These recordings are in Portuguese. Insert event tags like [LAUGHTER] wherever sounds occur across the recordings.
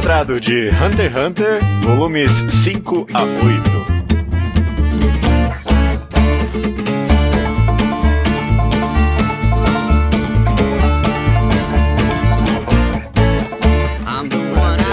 Quadrado de Hunter x Hunter, volumes 5 a 8.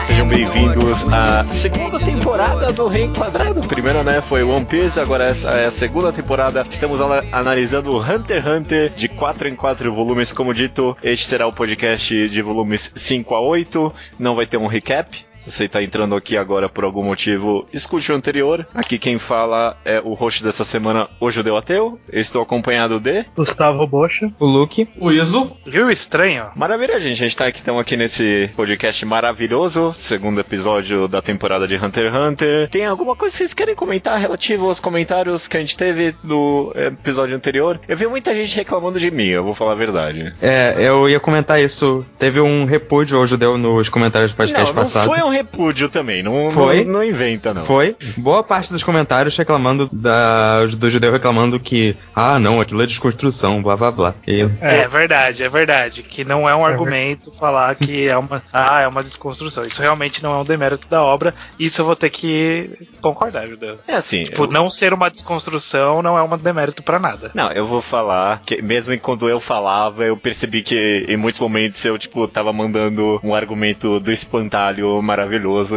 Sejam bem-vindos à segunda temporada do Reenquadrado. Primeiro, né, foi One Piece, agora essa é a segunda temporada. Estamos ana- analisando Hunter x Hunter de 4 em 4 volumes, como dito. Este será o podcast de volumes 5 a 8. Não vai ter um recap. Se você está entrando aqui agora por algum motivo, escute o anterior. Aqui quem fala é o host dessa semana, o Judeu Ateu. Eu estou acompanhado de... Gustavo Bocha. O Luke. O Iso. Rio Estranho? Maravilha, gente. A gente tá aqui, estamos aqui nesse podcast maravilhoso, segundo episódio da temporada de Hunter x Hunter. Tem alguma coisa que vocês querem comentar relativo aos comentários que a gente teve no episódio anterior? Eu vi muita gente reclamando de mim, eu vou falar a verdade. É, eu ia comentar isso. Teve um repúdio ao judeu nos comentários do podcast não, não passado. foi um repúdio também, não, Foi? não, não inventa não. Foi. Boa parte dos comentários reclamando da, do judeu reclamando que, ah, não, aquilo é desconstrução, blá blá blá. E, É. verdade, é verdade. Que não é um argumento falar que é uma. Ah, é uma desconstrução. Isso realmente não é um demérito da obra. Isso eu vou ter que concordar, Judeu. É assim, Tipo, eu- não ser uma desconstrução não é um demérito pra nada. Não, eu vou falar que mesmo quando eu falava, eu percebi que em muitos momentos eu, tipo, tava mandando um argumento do espantalho maravilhoso,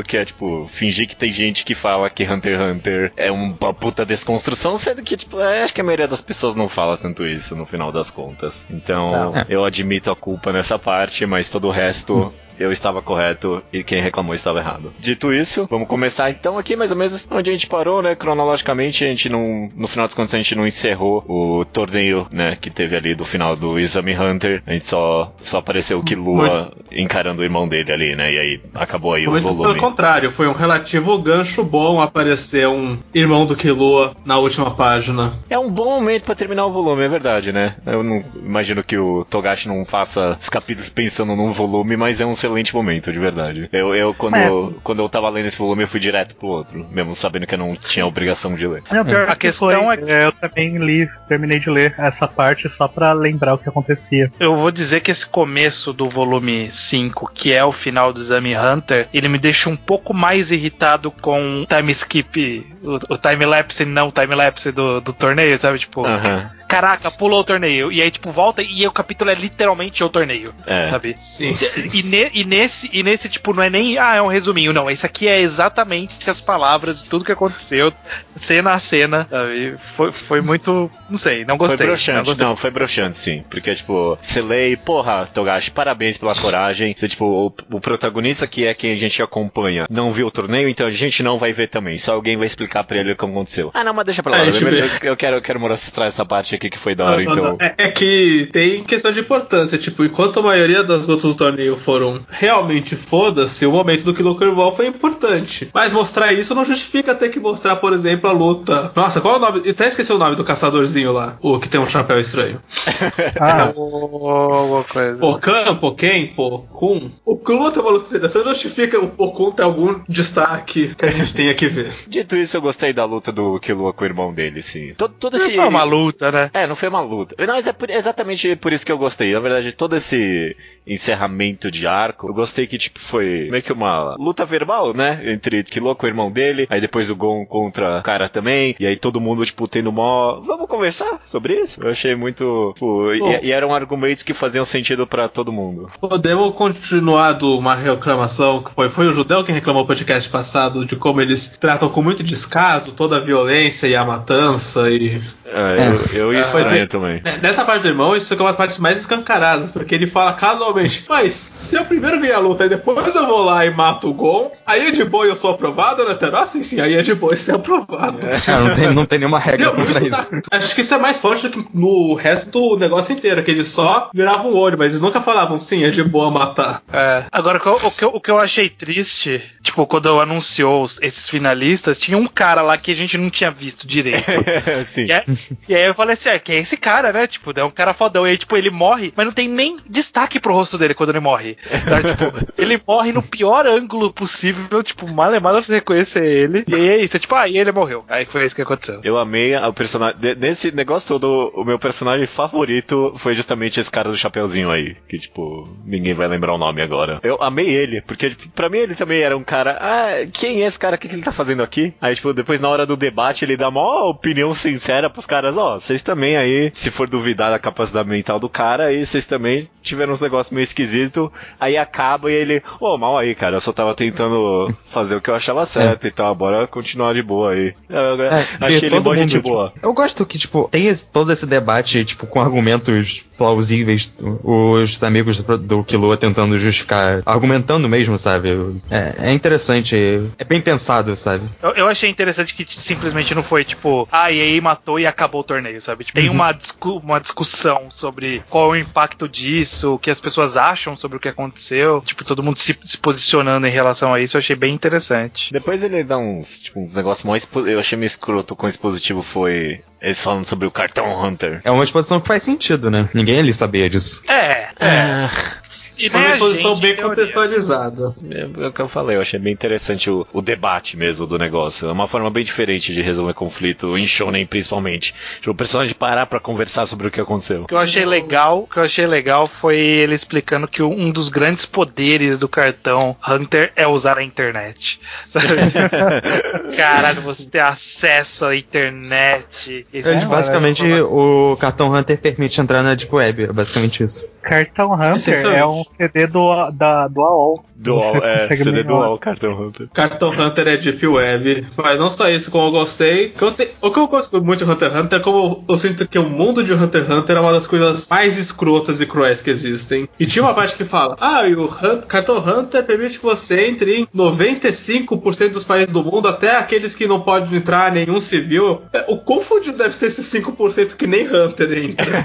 que é, tipo, fingir que tem gente que fala que Hunter x Hunter é uma puta desconstrução, sendo que, tipo, é, acho que a maioria das pessoas não fala tanto isso no final das contas. Então, Não. eu admito a culpa nessa parte, mas todo o resto. Eu estava correto e quem reclamou estava errado. Dito isso, vamos começar então aqui mais ou menos onde a gente parou, né? Cronologicamente, a gente não. No final das contas, a gente não encerrou o torneio, né? Que teve ali do final do Exame Hunter. A gente só, só apareceu o Killua encarando o irmão dele ali, né? E aí acabou aí o Muito pelo volume. contrário, foi um relativo gancho bom aparecer um irmão do Killua na última página. É um bom momento pra terminar o volume, é verdade, né? Eu não imagino que o Togashi não faça os capítulos pensando num volume, mas é um excelente momento, de verdade. Eu, eu quando, eu, quando eu tava lendo esse volume, eu fui direto pro outro, mesmo sabendo que eu não tinha obrigação de ler. Não, pior A que questão foi, é- é, eu também li, terminei de ler essa parte só pra lembrar o que acontecia. Eu vou dizer que esse começo do volume 5, que é o final do Exame Hunter, ele me deixa um pouco mais irritado com o time skip, o, o time-lapse não o time-lapse do, do torneio, sabe? Tipo, Aham. Caraca, pulou o torneio. E aí, tipo, volta e o capítulo é literalmente o torneio, É. sabe? Sim, E, ne- e nesse, e nesse, tipo, não é nem, ah, é um resuminho, não. Esse aqui é exatamente as palavras de tudo que aconteceu, cena a cena, sabe? Foi, foi muito, não sei, não gostei. foi não broxante, gostei. não, foi broxante, sim. Porque, tipo, você lê e, porra, Togashi, parabéns pela coragem. Você, tipo, o, o protagonista que é quem a gente acompanha não viu o torneio, então a gente não vai ver também. Só alguém vai explicar pra ele o que aconteceu. Ah, não, mas deixa pra lá. É, eu, eu quero, eu quero mostrar essa parte aqui que foi da hora, Não, não, então. não. É, é que tem questão de importância. Tipo, enquanto a maioria das lutas do torneio foram realmente foda-se, o momento do Kilo Curval foi importante. Mas mostrar isso não justifica ter que mostrar, por exemplo, a luta. Nossa, qual é o nome? Eu até esqueci o nome do caçadorzinho lá. O que tem um chapéu estranho. [LAUGHS] Ah, Boa coisa. Pocan, Poken, Pokun. O Kilo tem uma luta dessa justifica o Pokun ter algum destaque que a gente tenha que ver. Dito isso, eu gostei da luta do Killua com o irmão dele, sim. Todo, todo Não esse. foi uma luta, né? É, não foi uma luta. Não, mas é por- exatamente por isso que eu gostei. Na verdade, todo esse encerramento de arco, eu gostei que, tipo, foi meio que uma luta verbal, né? Entre Killua com o irmão dele, aí depois o Gon contra o cara também, e aí todo mundo, tipo, tendo mó... Vamos conversar sobre isso? Eu achei muito... Tipo, e, e eram argumentos que faziam sentido pra todo mundo. Podemos continuar de uma reclamação que foi, foi o Judeu quem reclamou no podcast passado de como eles tratam com muito descaso toda a violência e a matança e É, eu, eu ia É, foi- estranho também. Né, Nessa parte do irmão, isso é uma das partes mais escancaradas, porque ele fala casualmente, mas se eu primeiro ganhar a luta e depois eu vou lá e mato o Gon, aí é de boa e eu sou aprovado, né? Ah, sim, sim, aí é de boa e ser aprovado. ah, não, tem, não tem nenhuma regra muito isso. Acho que isso é mais forte do que no resto do negócio inteiro, que eles só viravam o olho, mas eles nunca falavam, sim, é de boa matar. É. Agora, o que, eu, o, que eu, o que eu achei triste, tipo, quando anunciou esses finalistas, tinha um cara lá que a gente não tinha visto direito. [LAUGHS] Sim. E, é- e aí eu falei esse, é, que é esse cara, né? Tipo, é um cara fodão. E aí, tipo, ele morre, mas não tem nem destaque pro rosto dele quando ele morre. Tá? [LAUGHS] tipo, ele morre no pior ângulo possível, tipo, malemada pra você reconhecer ele. E aí é isso, é tipo, ah, e ele morreu. Aí foi isso que aconteceu. Eu amei o personagem. Nesse negócio todo, o meu personagem favorito foi justamente esse cara do Chapeuzinho aí. Que, tipo, ninguém vai lembrar o nome agora. Eu amei ele, porque tipo, pra mim ele também era um cara. Ah, quem é esse cara? O que, que ele tá fazendo aqui? Aí, tipo, depois na hora do debate ele dá uma opinião sincera pros caras: Ó, vocês também aí, se for duvidar da capacidade mental do cara, aí vocês também tiveram uns negócios meio esquisitos. Aí acaba e ele: Ô, mal aí, cara, eu só tava tentando fazer o que eu achava certo e tal, bora continuar de boa aí. Eu- eu É, achei ele todo bom gente mundo, boa. tipo, eu gosto que, tipo, tem esse- todo esse debate, tipo, com argumentos plausíveis, os amigos do, do Killua tentando justificar, argumentando mesmo, sabe? É, é interessante, é bem pensado, sabe? Eu, eu achei interessante que simplesmente não foi tipo, ah, e aí matou e acabou o torneio, sabe? Tipo, tem uma, discu uma discussão sobre qual é o impacto disso, o que as pessoas acham sobre o que aconteceu. Tipo, todo mundo se, se posicionando em relação a isso, eu achei bem interessante. Depois ele dá uns, tipo, uns negócios mais. Eu achei meio escroto com esse positivo foi. Eles falando sobre o cartão Hunter. É uma exposição que faz sentido, né? Ninguém ali sabia disso. É, é. E uma a exposição gente, bem contextualizada. É, é o que eu falei, eu achei bem interessante o, o debate mesmo do negócio. É uma forma bem diferente de resolver conflito, em shonen principalmente. Tipo, o personagem parar pra conversar sobre o que aconteceu. O que eu achei legal, o que eu achei legal foi ele explicando que um dos grandes poderes do cartão Hunter é usar a internet. [LAUGHS] Sabe? [LAUGHS] Caralho, você ter acesso à internet. Isso Eles, é basicamente, o cartão Hunter permite entrar na Deep Web, é basicamente isso. Cartão Hunter Essencialmente. é um CD do, da, do AOL. Dual, Você é, CD melhorar. dual, cartão Hunter. Cartão Hunter é Deep Web, mas não só isso, como eu gostei. que eu te- O que eu gosto muito de Hunter x Hunter é como eu sinto que o mundo de Hunter x Hunter é uma das coisas mais escrotas e cruéis que existem. E tinha uma parte que fala: Ah, e o Hun- Cartão Hunter permite que você entre em 95% dos países do mundo, até aqueles que não pode entrar nenhum civil. É, O quão fudido deve ser esses 5% que nem Hunter entra? [LAUGHS]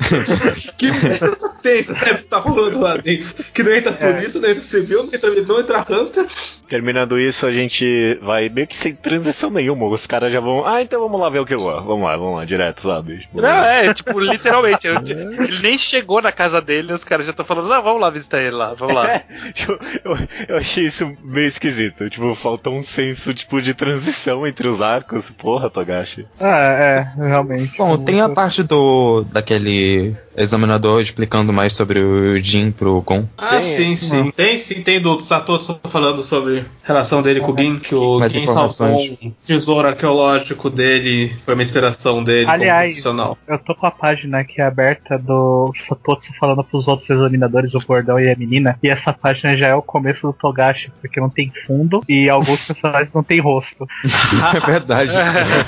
[LAUGHS] que merda tem, deve estar rolando lá dentro. Que não entra turista, não entra civil, não entra, não entra Hunter. Terminando isso, a gente vai meio que sem transição nenhuma. Os caras já vão. Ah, então vamos lá ver o que eu vou. Vamos lá, vamos lá, direto, sabe? Tipo, Não, é, tipo, literalmente. eu- [LAUGHS] ele nem chegou na casa dele, os caras já estão falando, não, vamos lá visitar ele lá, vamos lá. [LAUGHS] Tipo, eu, eu achei isso meio esquisito. Tipo, faltou um senso tipo de transição entre os arcos. Porra, Togashi. Ah, é, realmente. Bom, tem a parte do daquele examinador explicando mais sobre o Jin pro Gon. Ah, Tem, sim, sim. Tem sim, tem do Satoshi falando sobre a relação dele com o Gin, que o Mais Gin salvou um tesouro arqueológico dele, foi uma inspiração dele como Aliás, profissional. Eu tô com a página aqui aberta do Satoshi falando pros outros examinadores, o gordão e a menina. E essa página já é o começo do Togashi, porque não tem fundo e alguns personagens não tem rosto. [LAUGHS] é verdade.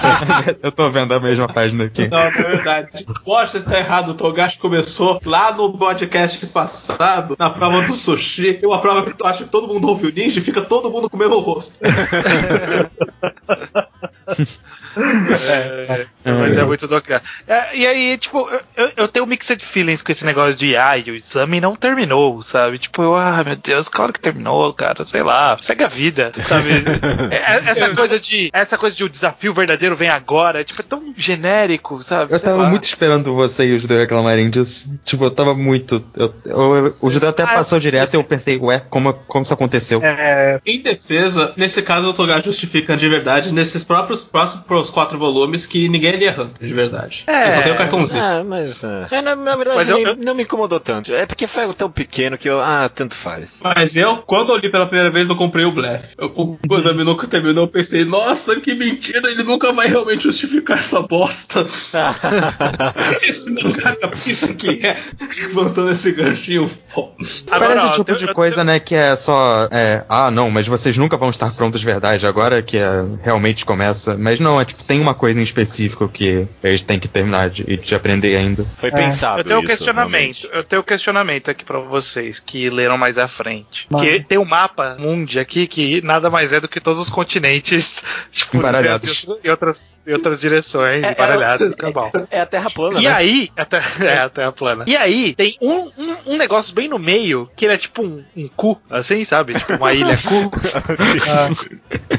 [LAUGHS] Eu tô vendo a mesma página aqui. Não, na verdade. Poxa, tá errado. O Togashi começou lá no podcast passado, na prova do sushi. Tem uma prova que tu acha que todo mundo ouve o ninja e fica todo mundo com o mesmo rosto. [LAUGHS] É, mas é muito do. É, e aí, tipo, eu- eu, tenho mixed feelings com esse negócio de, ai, o exame não terminou, sabe? Tipo, eu, ah, meu Deus, claro que terminou, cara, sei lá, segue a vida, sabe? [LAUGHS] É, é, essa coisa de, essa coisa de o desafio verdadeiro vem agora, é, tipo, é tão genérico, sabe? Eu Sei tava lá. muito esperando vocês do reclamarem disso. Tipo, eu tava muito. Eu, eu- o judeu até Ah, passou direto e eu pensei, ué, como, como isso aconteceu? É, Em defesa, nesse caso o Togashi justifica de verdade, nesses próprios próximos quatro volumes, que ninguém ali é Hunter, de verdade. É. Ele só tem o cartãozinho. Ah, mas. É, na, na verdade, Mas eu- nem- eu- não me incomodou tanto. É porque foi tão pequeno que eu. Ah, tanto faz. Mas eu, quando eu li pela primeira vez, eu comprei o Bleff. Eu, quando o exame nunca terminou, eu pensei, nossa, que mentira, ele nunca vai realmente justificar essa bosta. [LAUGHS] Esse mangaka pensa que é, levantando esse ganchinho. Agora, Parece o tipo eu- de eu- coisa, né, que é só. É, ah, não, mas vocês nunca vão estar prontos de verdade, agora que é, realmente começa. Mas não, é tipo, tem uma coisa em específico que eles têm que terminar de, e de aprender ainda. Foi pensado. Eu tenho um questionamento, realmente. eu tenho um questionamento aqui pra vocês que leram mais à frente. Mano. Que tem um mapa mundi aqui que nada mais é do que todos os continentes, [LAUGHS] tipo, Embaralhados. em outras, em outras direções, É, embaralhados, [LAUGHS] tá. É a Terra plana, E né? aí, até, [LAUGHS] é, a Terra plana. E aí, tem um, um, um negócio bem no meio, que ele é tipo um, um cu, assim, sabe? Tipo uma ilha cu.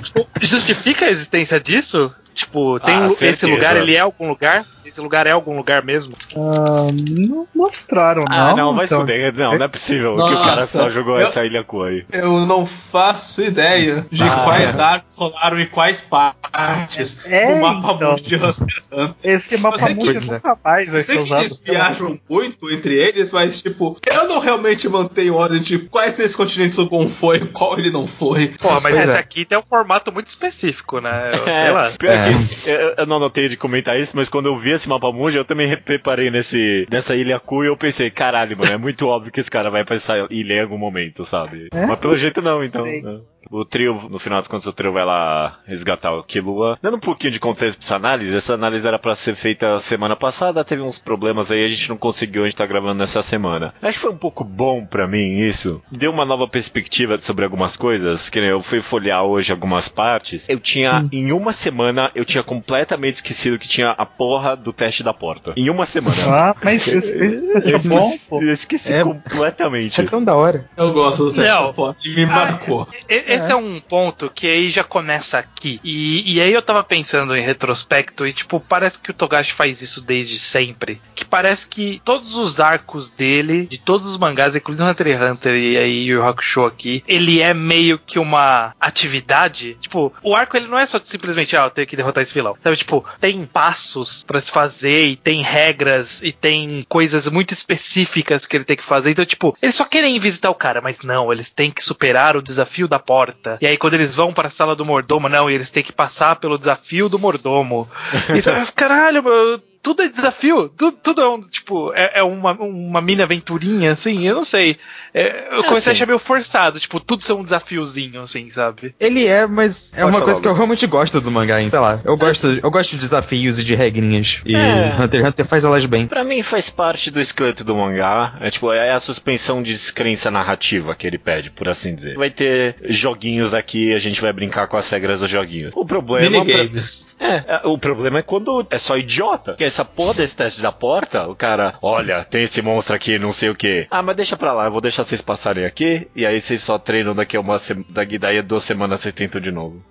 Tipo, [LAUGHS] justifica a existência disso? Tipo, tem Ah, esse certeza. lugar, ele é algum lugar? Esse lugar é algum lugar mesmo? Ah, não mostraram, Ah, não. não, vai então. Não, não é possível que o Nossa, cara só jogou eu- essa ilha cu aí. Eu não faço ideia de Ah, quais é. arcos rolaram em quais partes É, do mapa então. de Hunter. Esse mapa é que- nunca mais vai Eu sei ser que eles usado. viajam muito entre eles, mas tipo, eu não realmente mantenho ordem de quais desses continentes o Gon foi e qual ele não foi. Porra, mas Pois esse é. aqui tem um formato muito específico, né? Eu sei lá. pior É. eu, eu não notei de comentar isso, mas quando eu vi esse mapa mundi, eu também reparei nesse, nessa ilha cu e eu pensei, caralho, mano, é muito [LAUGHS] óbvio que esse cara vai pra essa ilha em algum momento, sabe? É? Mas pelo jeito não, então. Sei. né? O trio, no final das contas, o trio vai lá resgatar o Killua. Dando um pouquinho de contexto pra essa análise, essa análise era pra ser feita semana passada, teve uns problemas aí, a gente não conseguiu, a gente tá gravando nessa semana. Acho que foi um pouco bom pra mim isso. Deu uma nova perspectiva sobre algumas coisas, que nem eu fui folhear hoje algumas partes. Eu tinha, em uma semana, eu tinha completamente esquecido que tinha a porra do teste da porta. Em uma semana. Ah, mas isso, isso [LAUGHS] Eu é bom, esqueci, pô. eu esqueci É. completamente. É tão da hora. Eu gosto do teste Não. da e me marcou. E- Esse é. um ponto que aí já começa aqui. E, e aí eu tava pensando em retrospecto e, tipo, parece que o Togashi faz isso desde sempre. Que parece que todos os arcos dele, de todos os mangás, incluindo Hunter x Hunter e aí Yu Hakusho aqui, ele é meio que uma atividade. Tipo, o arco ele não é só simplesmente, ah, eu tenho que derrotar esse vilão. Sabe, tipo, tem passos pra se fazer e tem regras e tem coisas muito específicas que ele tem que fazer. Então, tipo, eles só querem visitar o cara, mas não, eles têm que superar o desafio da porta. E aí, quando eles vão para a sala do mordomo, não, e eles têm que passar pelo desafio do mordomo. [LAUGHS] E você vai, caralho, meu. Tudo é desafio, tudo, tudo é um, tipo, é, é uma, uma mini aventurinha, assim, eu não sei. É, eu comecei a assim. achar meio forçado, tipo, tudo ser um desafiozinho, assim, sabe? Ele é, mas é Pode uma falar, coisa que eu realmente gosto do mangá, hein? sei lá. Eu gosto, eu gosto de desafios e de regrinhas. E É. Hunter x Hunter faz elas bem. Pra mim faz parte do esqueleto do mangá. É tipo, é a suspensão de descrença narrativa que ele pede, por assim dizer. Vai ter joguinhos aqui, a gente vai brincar com as regras dos joguinhos. O problema. Minigames. É, é, o problema é quando é só idiota. Que essa porra desse teste da porta, o cara, olha, tem esse monstro aqui, não sei o que. Ah, mas deixa pra lá, eu vou deixar vocês passarem aqui, e aí vocês só treinam daqui a uma semana, daí a duas semanas vocês tentam de novo.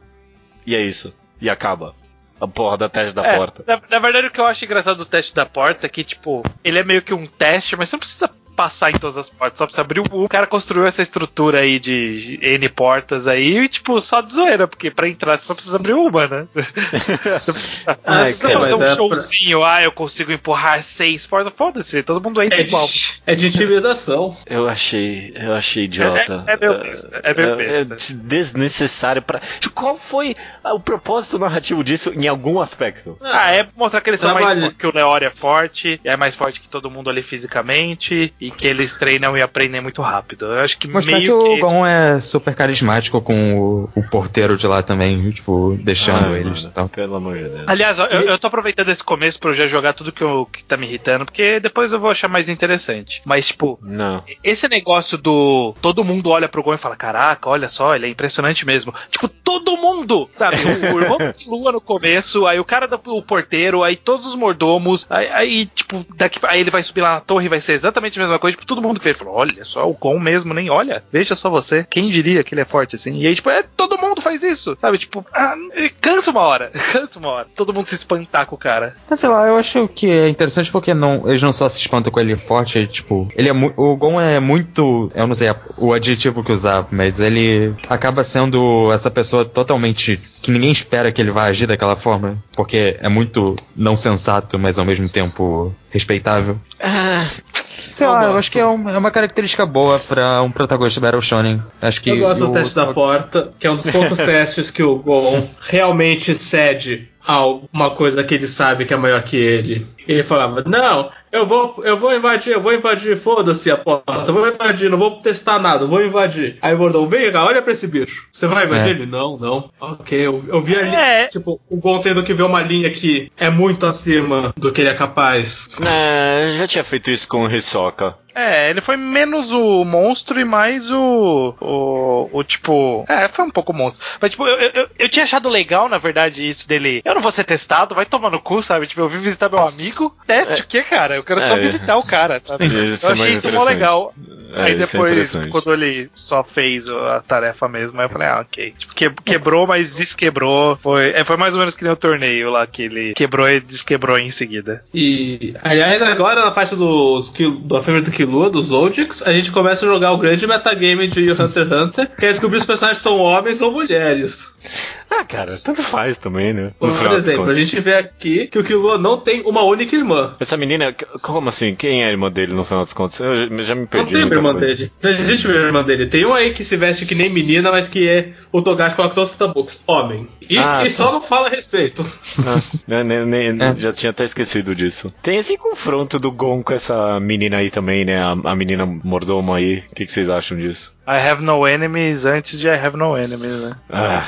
E é isso. E acaba. A porra da teste da É, porta. Na, na verdade, o que eu acho engraçado do teste da porta é que, tipo, ele é meio que um teste, mas você não precisa passar em todas as portas, só precisa abrir o. O cara construiu essa estrutura aí de N portas aí, e, tipo, só de zoeira, porque pra entrar você só precisa abrir uma, né? [LAUGHS] Ai, precisa cara, fazer mas um é showzinho, ah, eu consigo empurrar seis portas, foda-se, todo mundo entra É de, igual. [LAUGHS] é de intimidação. Eu achei, eu achei idiota. É- é meio besta, é meio besta. desnecessário para. Qual foi ah, o propósito narrativo disso em algum aspecto? Ah, é mostrar que eles são mais Trabalho. que o Leori é forte, e é mais forte que todo mundo ali fisicamente, e que eles treinam e aprendem muito rápido. Eu acho que Mostrar meio que o que. Gon é super carismático com o, o porteiro de lá também, tipo, deixando Ai, eles mano, e tal. Pelo amor de Deus. Aliás, eu, eu tô aproveitando esse começo pra eu já jogar tudo que, eu, que tá me irritando, porque depois eu vou achar mais interessante. Mas, tipo, Não. esse negócio do. Todo mundo olha pro Gon e fala: Caraca, olha só, ele é impressionante mesmo. Tipo, todo mundo! Sabe? O, o irmão [LAUGHS] do Lua no começo, aí o cara do o porteiro, aí todos os mordomos, aí, aí, tipo, daqui, aí ele vai subir lá na torre e vai ser exatamente a mesma coisa. Tipo, todo mundo que vê falou: Olha só, o Gon mesmo, nem olha, veja só você. Quem diria que ele é forte assim? E aí, tipo, é, todo mundo faz isso, sabe? Tipo, ah, cansa uma hora, [LAUGHS] cansa uma hora. Todo mundo se espantar com o cara. Mas sei lá, eu acho que é interessante porque não, eles não só se espantam com ele forte, é, tipo, ele é o Gon é muito, eu não sei a- o adjetivo que usar, mas ele acaba sendo essa pessoa totalmente que ninguém espera que ele vá agir daquela forma, porque é muito não sensato, mas ao mesmo tempo respeitável. Sei Eu lá, eu gosto. acho que é, um- é uma característica boa pra um protagonista Battle Shonen. Acho que Eu gosto o- do teste da porta, que é um dos poucos [LAUGHS] testes que o Gon realmente cede a uma coisa que ele sabe que é maior que ele. Ele falava, não, eu vou, eu vou invadir, eu vou invadir, foda-se a porta, eu vou invadir, não vou testar nada, eu vou invadir. Aí o Bordão, vem cá, olha pra esse bicho. Você vai invadir É. ele? Não, não. Ok, eu, eu vi ali, É. tipo, o Gon tendo que ver uma linha que é muito acima do que ele é capaz. É, já tinha feito isso com o Hisoka. É, ele foi menos o monstro e mais o. O, o tipo. É, foi um pouco monstro. Mas, tipo, eu, eu, eu tinha achado legal, na verdade, isso dele. Eu não vou ser testado, vai tomar no cu, sabe? Tipo, eu vim visitar meu amigo. Teste o quê, cara? Eu quero só É. visitar o cara, sabe? Isso eu é achei isso mó legal. É, aí é depois, quando ele só fez a tarefa mesmo, aí eu falei, ah, ok. Tipo, que- quebrou, mas desquebrou. Foi, é, foi mais ou menos que nem o torneio lá, que ele quebrou e desquebrou em seguida. E, aliás, agora na parte dos, do do Killua, dos Zodix, a gente começa a jogar o grande metagame de Hunter x Hunter, que é descobrir se os personagens são homens ou mulheres. Ah, cara, tanto faz também, né? Por No final das exemplo, a gente vê aqui que o Killua não tem uma única irmã. Essa menina, como assim? Quem é a irmã dele no final das contas? Eu já- me Não perdi. tem uma irmã coisa. dele. Não existe uma irmã dele. Tem um aí que se veste que nem menina, mas que é o Togashi coloca todos os. Homem. E, Ah, e tá. só não fala a respeito. [LAUGHS] Né, né, né, É. Já tinha até esquecido disso. Tem esse confronto do Gon com essa menina aí também, né? A, a menina mordoma aí. O que, que vocês acham disso? I have no enemies antes de I have no enemies, né? Ah,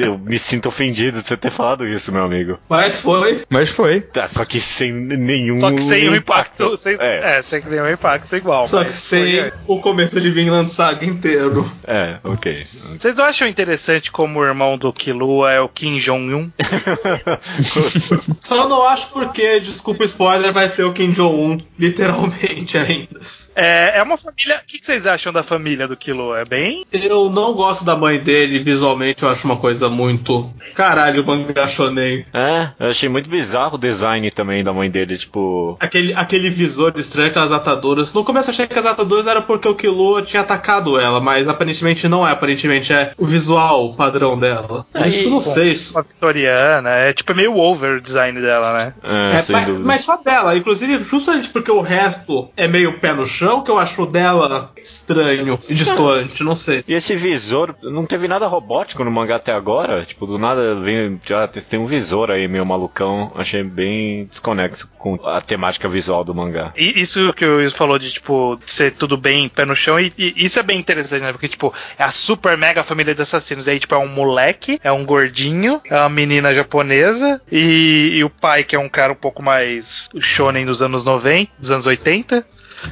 eu me sinto ofendido de você ter falado isso, meu amigo. Mas foi. Mas foi. Ah, só que sem nenhum. Só que sem o impacto. Sem, É, é. sem nenhum impacto igual. Só que sem foi- o começo de Vinland Saga inteiro. é, ok. Vocês não acham interessante como o irmão do Killua é o Kim Jong-un? [LAUGHS] Só não acho porque, desculpa o spoiler, vai ter o Kim Jong-un literalmente ainda. É, é uma família. O que que vocês acham da família do Killua? É bem. Eu não gosto da mãe dele, visualmente eu acho uma coisa muito. Caralho, mangá shonen. É, eu achei muito bizarro o design também da mãe dele, tipo. Aquele, aquele visor estranho com as ataduras. No começo eu achei que as ataduras era porque o Killua tinha atacado ela, mas aparentemente não é. Aparentemente é o visual padrão dela. Aí, Isso não bom, sei. Isso... Uma vitoriana. É tipo é meio over o design dela, né? É, É, sem mas, mas só dela, inclusive justamente porque o resto é meio pé no chão, que eu acho dela estranho e distante, não sei. E esse visor, não teve nada robótico no mangá até agora? Tipo, do nada vem. Já tem um visor aí meio malucão. Achei bem desconexo com a temática visual do mangá. E isso que o Wilson falou de, tipo, ser tudo bem pé no chão, e, e isso é bem interessante, né? Porque, tipo, é a super mega família de assassinos. Aí, tipo, é um moleque, é um gordinho, é uma menina japonesa, e, e o pai, que é um cara um pouco mais shonen dos anos 90, dos anos 80.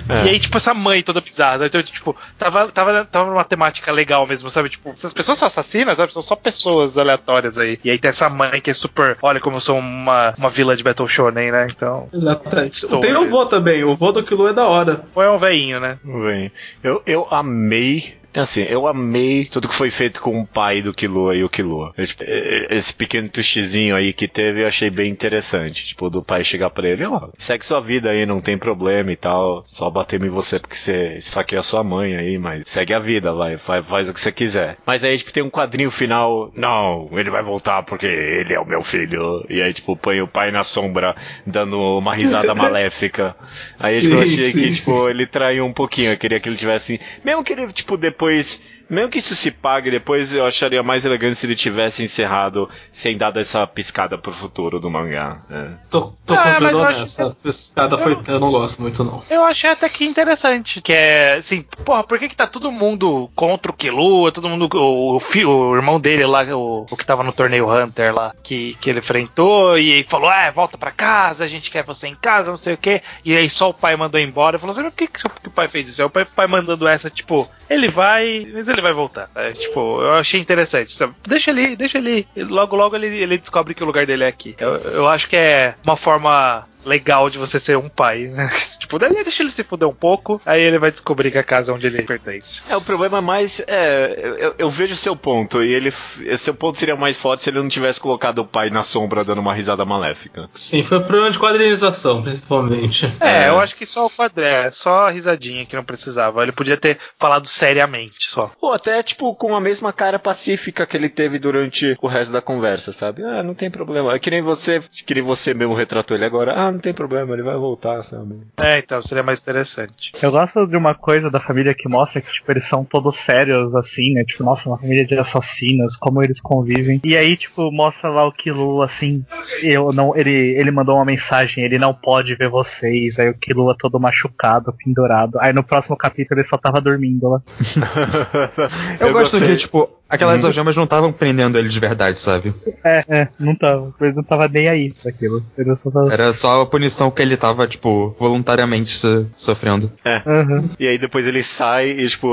É. E aí, tipo, essa mãe toda bizarra. Então, tipo, tava, tava, tava numa temática legal mesmo, sabe? Tipo, essas pessoas são assassinas, sabe? São só pessoas aleatórias aí. E aí tem essa mãe que é super. Olha como eu sou uma, uma vila de Battle Shonen, né? Então. Exatamente. História. Tem o vô também, o vô do Killua é da hora. Ou é um veinho, né? Bem, eu, eu amei. Assim, eu amei tudo que foi feito com o pai do Killua e o Killua. Eu, tipo, Esse pequeno twistzinho aí que teve eu achei bem interessante. Tipo, do pai chegar pra ele, ó, segue sua vida aí, não tem problema e tal. Só bater em você porque você esfaqueia sua mãe aí, mas segue a vida, vai, faz, faz o que você quiser. Mas aí, tipo, tem um quadrinho final, não, ele vai voltar porque ele é o meu filho. E aí, tipo, põe o pai na sombra, dando uma risada [LAUGHS] maléfica. Aí tipo, eu Sim, achei sim, que, sim. tipo, ele traiu um pouquinho. Eu queria que ele tivesse. Mesmo que ele, tipo, depois depois mesmo que isso se pague, depois eu acharia mais elegante se ele tivesse encerrado sem dado essa piscada pro futuro do mangá. É. Tô, tô Ah, mas confiando eu acho nessa. Pescada foi. Eu não gosto muito, não. Eu achei até que interessante. Que é, assim, porra, por que que tá todo mundo contra o Killua? Todo mundo. O, o, o irmão dele lá, o, o que tava no torneio Hunter lá, que, que ele enfrentou, e aí falou: é, volta pra casa, a gente quer você em casa, não sei o quê. E aí só o pai mandou embora. Falou assim: mas por que, que o pai fez isso? Aí o pai, pai mandando essa, tipo, ele vai, mas ele vai voltar. É, tipo, eu achei interessante. Deixa ele, deixa ele. Logo, logo ele, ele descobre que o lugar dele é aqui. Eu, eu acho que é uma forma legal de você ser um pai, né? [LAUGHS] tipo, daí deixa ele se fuder um pouco, aí ele vai descobrir que a casa é onde ele pertence. É, o problema é mais. É, eu, eu vejo o seu ponto, e ele. Seu ponto seria mais forte se ele não tivesse colocado o pai na sombra dando uma risada maléfica. Sim, foi problema de quadrinização, principalmente. É, É. eu acho que só o quadré, só a risadinha que não precisava. Ele podia ter falado seriamente só. Ou até, tipo, com a mesma cara pacífica que ele teve durante o resto da conversa, sabe? Ah, não tem problema. É que nem você, que nem você mesmo retratou ele agora. Ah, não tem problema, ele vai voltar, sabe? É, então seria mais interessante. Eu gosto de uma coisa da família que mostra que, tipo, eles são todos sérios, assim, né? Tipo, nossa, uma família de assassinos, como eles convivem. E aí, tipo, mostra lá o Killua, assim, eu não, ele, ele mandou uma mensagem, ele não pode ver vocês. Aí o Killua todo machucado, pendurado. Aí no próximo capítulo ele só tava dormindo lá. [LAUGHS] Eu, gosto gostei. que, tipo, Aquelas algemas não estavam prendendo ele de verdade, sabe? É, é, não tava. Ele não tava nem aí pra aquilo. Ele só tava. Era só a punição que ele tava, tipo, voluntariamente so- sofrendo. Aham. E aí depois ele sai e, tipo,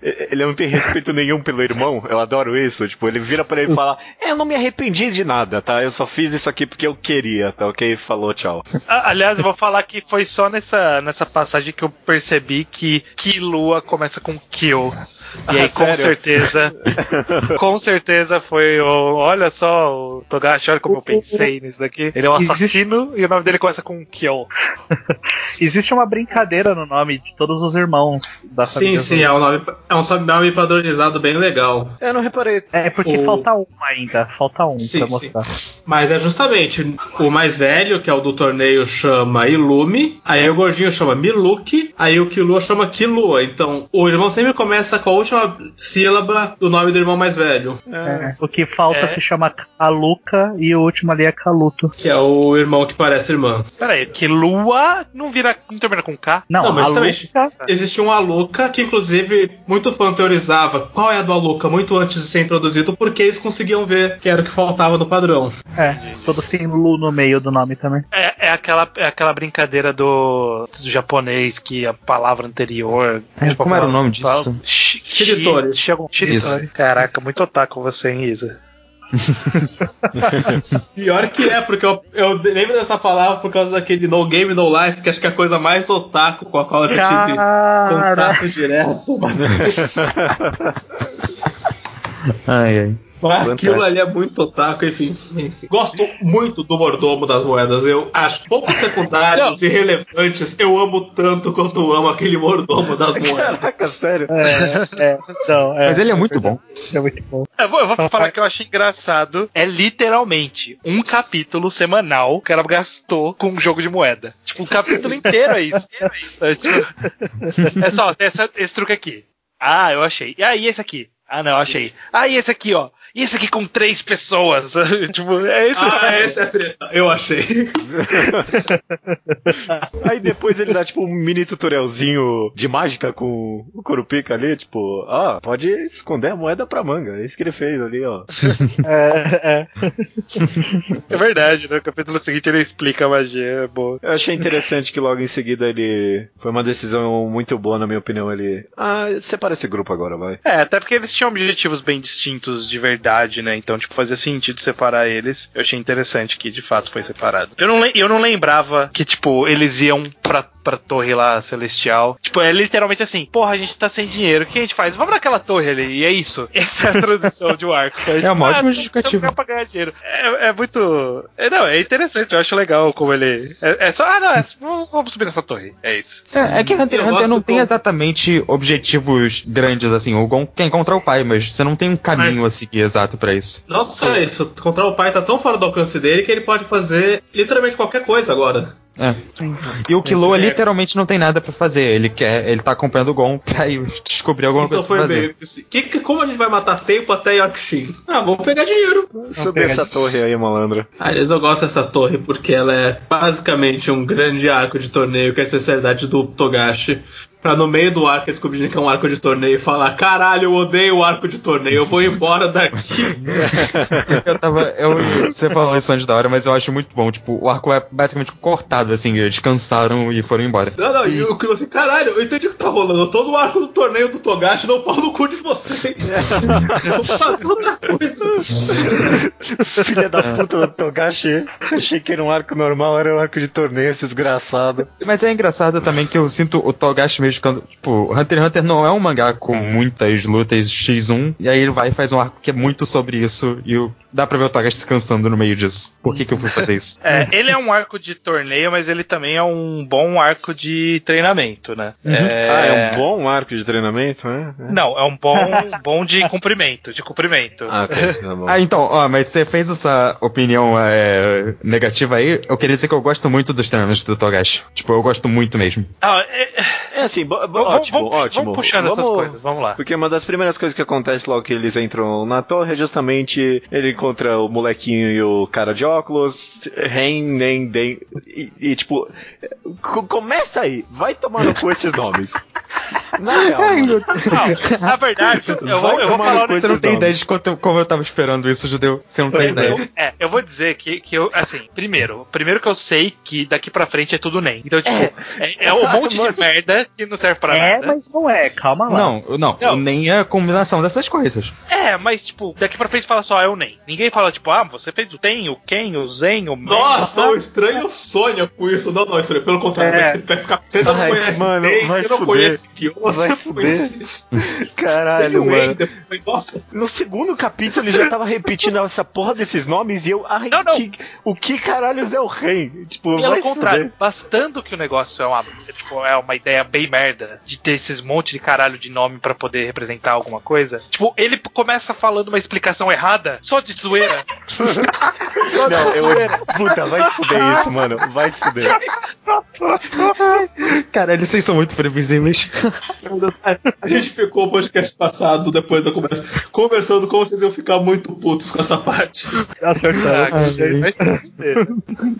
ele não tem respeito nenhum pelo irmão. Eu adoro isso. Tipo, ele vira pra ele e fala: É, eu não me arrependi de nada, tá? Eu só fiz isso aqui porque eu queria, tá? Ok? Falou, tchau. Ah, Aliás, eu vou falar que foi só nessa, nessa passagem que eu percebi que Kilua começa com kill. E Ah, aí, [LAUGHS] com sério? certeza, [LAUGHS] com certeza foi o. Olha só, o Togashi, olha como eu pensei nisso daqui. Ele é um Existe- assassino e o nome dele começa com kill. [LAUGHS] Existe uma brincadeira no nome de todos os irmãos da Sim, família. sim, é um, nome, é um sobrenome padronizado bem legal. Eu não reparei. É porque O- falta um ainda. Falta um Sim, pra sim. mostrar. Mas é justamente o mais velho, que é o do torneio, chama Ilume, aí o gordinho chama Miluki, aí o Kilua chama Kilua. Então o irmão sempre começa com a última sílaba do nome do irmão mais velho, É. O que falta É. se chama Kaluka e o último ali é Kaluto. que é o irmão que parece irmã. Pera aí, Kilua não vira. não termina com K? Não, Não, mas a também- Luca. Existe um Aluka que, inclusive, muito fã teorizava qual é a do Aluka muito antes de ser introduzido, porque eles conseguiam ver que era o que faltava no padrão. É, todos têm Lu no meio do nome também. É, é aquela, é aquela brincadeira do, do japonês que a palavra anterior. É, como era o nome disso? Shi- Chegou- Shiritori. Caraca, muito otaku você, hein, Isa? [LAUGHS] Pior que é, porque eu, eu lembro dessa palavra por causa daquele No Game No Life, que acho que é a coisa mais otaku com a qual eu já tive Cara, contato direto. [LAUGHS] Ai, ai. Aquilo ali é muito otaku, enfim, enfim. Gosto muito do mordomo das moedas. Eu acho poucos [LAUGHS] secundários e relevantes. Eu amo tanto quanto eu amo aquele mordomo das [LAUGHS] moedas. Caraca, sério. É, é, não, é, Mas ele é muito bom. é muito bom. Eu vou, eu vou falar que eu achei engraçado. É literalmente um capítulo semanal que ela gastou com um jogo de moeda. Tipo, um capítulo [LAUGHS] inteiro é isso. É, tipo, é só, tem essa- esse truque aqui. Ah, eu achei. E aí, esse aqui? Ah, não, eu achei. Ah, e esse aqui, ó. E esse aqui com três pessoas? [LAUGHS] tipo, é isso. Ah, essa é a treta. Eu achei. [LAUGHS] Aí depois ele dá tipo um mini tutorialzinho de mágica com o Corupica ali, tipo, ó, pode esconder a moeda pra manga. É isso que ele fez ali, ó. [LAUGHS] É, é. É verdade, né? O capítulo seguinte ele explica a magia, é boa. Eu achei interessante que logo em seguida ele. Foi uma decisão muito boa, na minha opinião. Ele. Ah, separa esse grupo agora, vai. É, até porque eles tinham objetivos bem distintos de verdade, né? Então, tipo, fazia sentido separar eles. Eu achei interessante que de fato foi separado. Eu não, eu não lembrava que, tipo, eles iam pra, pra torre lá celestial. Tipo, é literalmente assim: porra, a gente tá sem dinheiro, o que a gente faz? Vamos naquela torre ali. E é isso. [LAUGHS] Essa é a transição de um arco. É uma ótima justificativa. que jogar pra ganhar dinheiro. É, é muito. É, não, é interessante, eu acho legal como ele. É, é só, ah, não, é, vamos subir nessa torre. É isso. É, é que Hunter x Hunter não tem exatamente objetivos grandes assim. O Gon quer encontrar o pai, mas você não tem um caminho a seguir exato pra isso. Não só isso, encontrar o pai tá tão fora do alcance dele que ele pode fazer literalmente qualquer coisa agora. É. E o Killua literalmente não tem nada pra fazer. Ele quer, ele tá acompanhando o Gon [LAUGHS] pra ir descobrir alguma Então coisa pra foi fazer. que como a gente vai matar tempo até Yorkshire? Ah, vamos pegar dinheiro. Subir pegar essa torre aí, malandro. Aliás, eu gosto dessa torre porque ela é basicamente um grande arco de torneio, que é a especialidade do Togashi. Pra no meio do arco eles descobrirem que é um arco de torneio e falar: caralho, eu odeio o arco de torneio, eu vou embora daqui. [LAUGHS] Eu tava. Eu, você falou isso antes da hora, mas eu acho muito bom. Tipo, o arco é basicamente cortado, assim, eles cansaram e foram embora. Não, não, e o que assim, caralho, eu entendi o que tá rolando. Todo o arco do torneio do Togashi não pau no cu de vocês. Vou fazer outra coisa. Filha da puta do Togashi. Achei que era um arco normal, era um arco de torneio, esse desgraçado. Mas é engraçado também que eu sinto o Togashi mesmo quando. Tipo, Hunter x Hunter não é um mangá com muitas lutas X1, e aí ele vai e faz um arco que é muito sobre isso, e o- dá pra ver o Togashi se cansando no meio disso. Por que, que eu fui fazer isso? [LAUGHS] É, ele é um arco de torneio, mas ele também é um bom arco de treinamento, né? É... Ah, é um bom arco de treinamento, né? Não, é um bom, [LAUGHS] bom de cumprimento, de cumprimento. Ah, ok, tá bom. [LAUGHS] Ah, então, ó, mas você fez essa opinião é, negativa aí, eu queria dizer que eu gosto muito dos treinamentos do Togashi. Tipo, eu gosto muito mesmo. Ah, é- É assim, bo- bo- vamos, ótimo, vamos- ótimo. vamos puxando essas Vamos- coisas, vamos lá. Porque uma das primeiras coisas que acontece logo que eles entram na torre é justamente ele encontra o molequinho e o cara de óculos, Ren, Nem, Den. E, e, tipo, co- começa aí, vai tomar no cu [LAUGHS] esses nomes. Na real, Ai, meu. Não, na verdade, eu vou, eu vou falar Você não tem ideia de quanto, como eu tava esperando isso, Judeu. Você não tem ideia. Eu, é, eu vou dizer que, que eu, assim, primeiro, primeiro que eu sei que daqui pra frente é tudo NEM. Então, tipo, é, é um [LAUGHS] monte de merda que não serve pra É, nada. mas não é, calma lá. Não, não, Não. nem é a combinação dessas coisas. É, mas, tipo, daqui pra frente fala só é o NEM. Ninguém fala, tipo, ah, você fez o TEM, o QUEM, o ZEN, o MEN. Nossa, o estranho sonha com isso. Não, não, estranho. Pelo contrário, É. você vai ficar. Você não Ai, conhece mano, Tem, vai você não conhece Vai você não fuder. conhece. [LAUGHS] Caralho, mano. depois, Nossa, No segundo capítulo ele já tava repetindo essa porra desses nomes e eu. Ai, Não, não. Que, o que caralhos é o rei? Tipo, Pelo vai contrário, fuder. bastando que o negócio é uma, é, tipo, é uma ideia bem merda de ter esses monte de caralho de nome pra poder representar alguma coisa. Tipo, ele começa falando uma explicação errada só de zoeira. só de Não, eu. zoeira. Puta, vai se fuder isso, mano. Vai se fuder. Caralho, vocês são muito previsíveis. a gente ficou o podcast passado, depois da conversa, conversando como vocês iam ficar muito putos com essa parte. Ah, vai se fuder.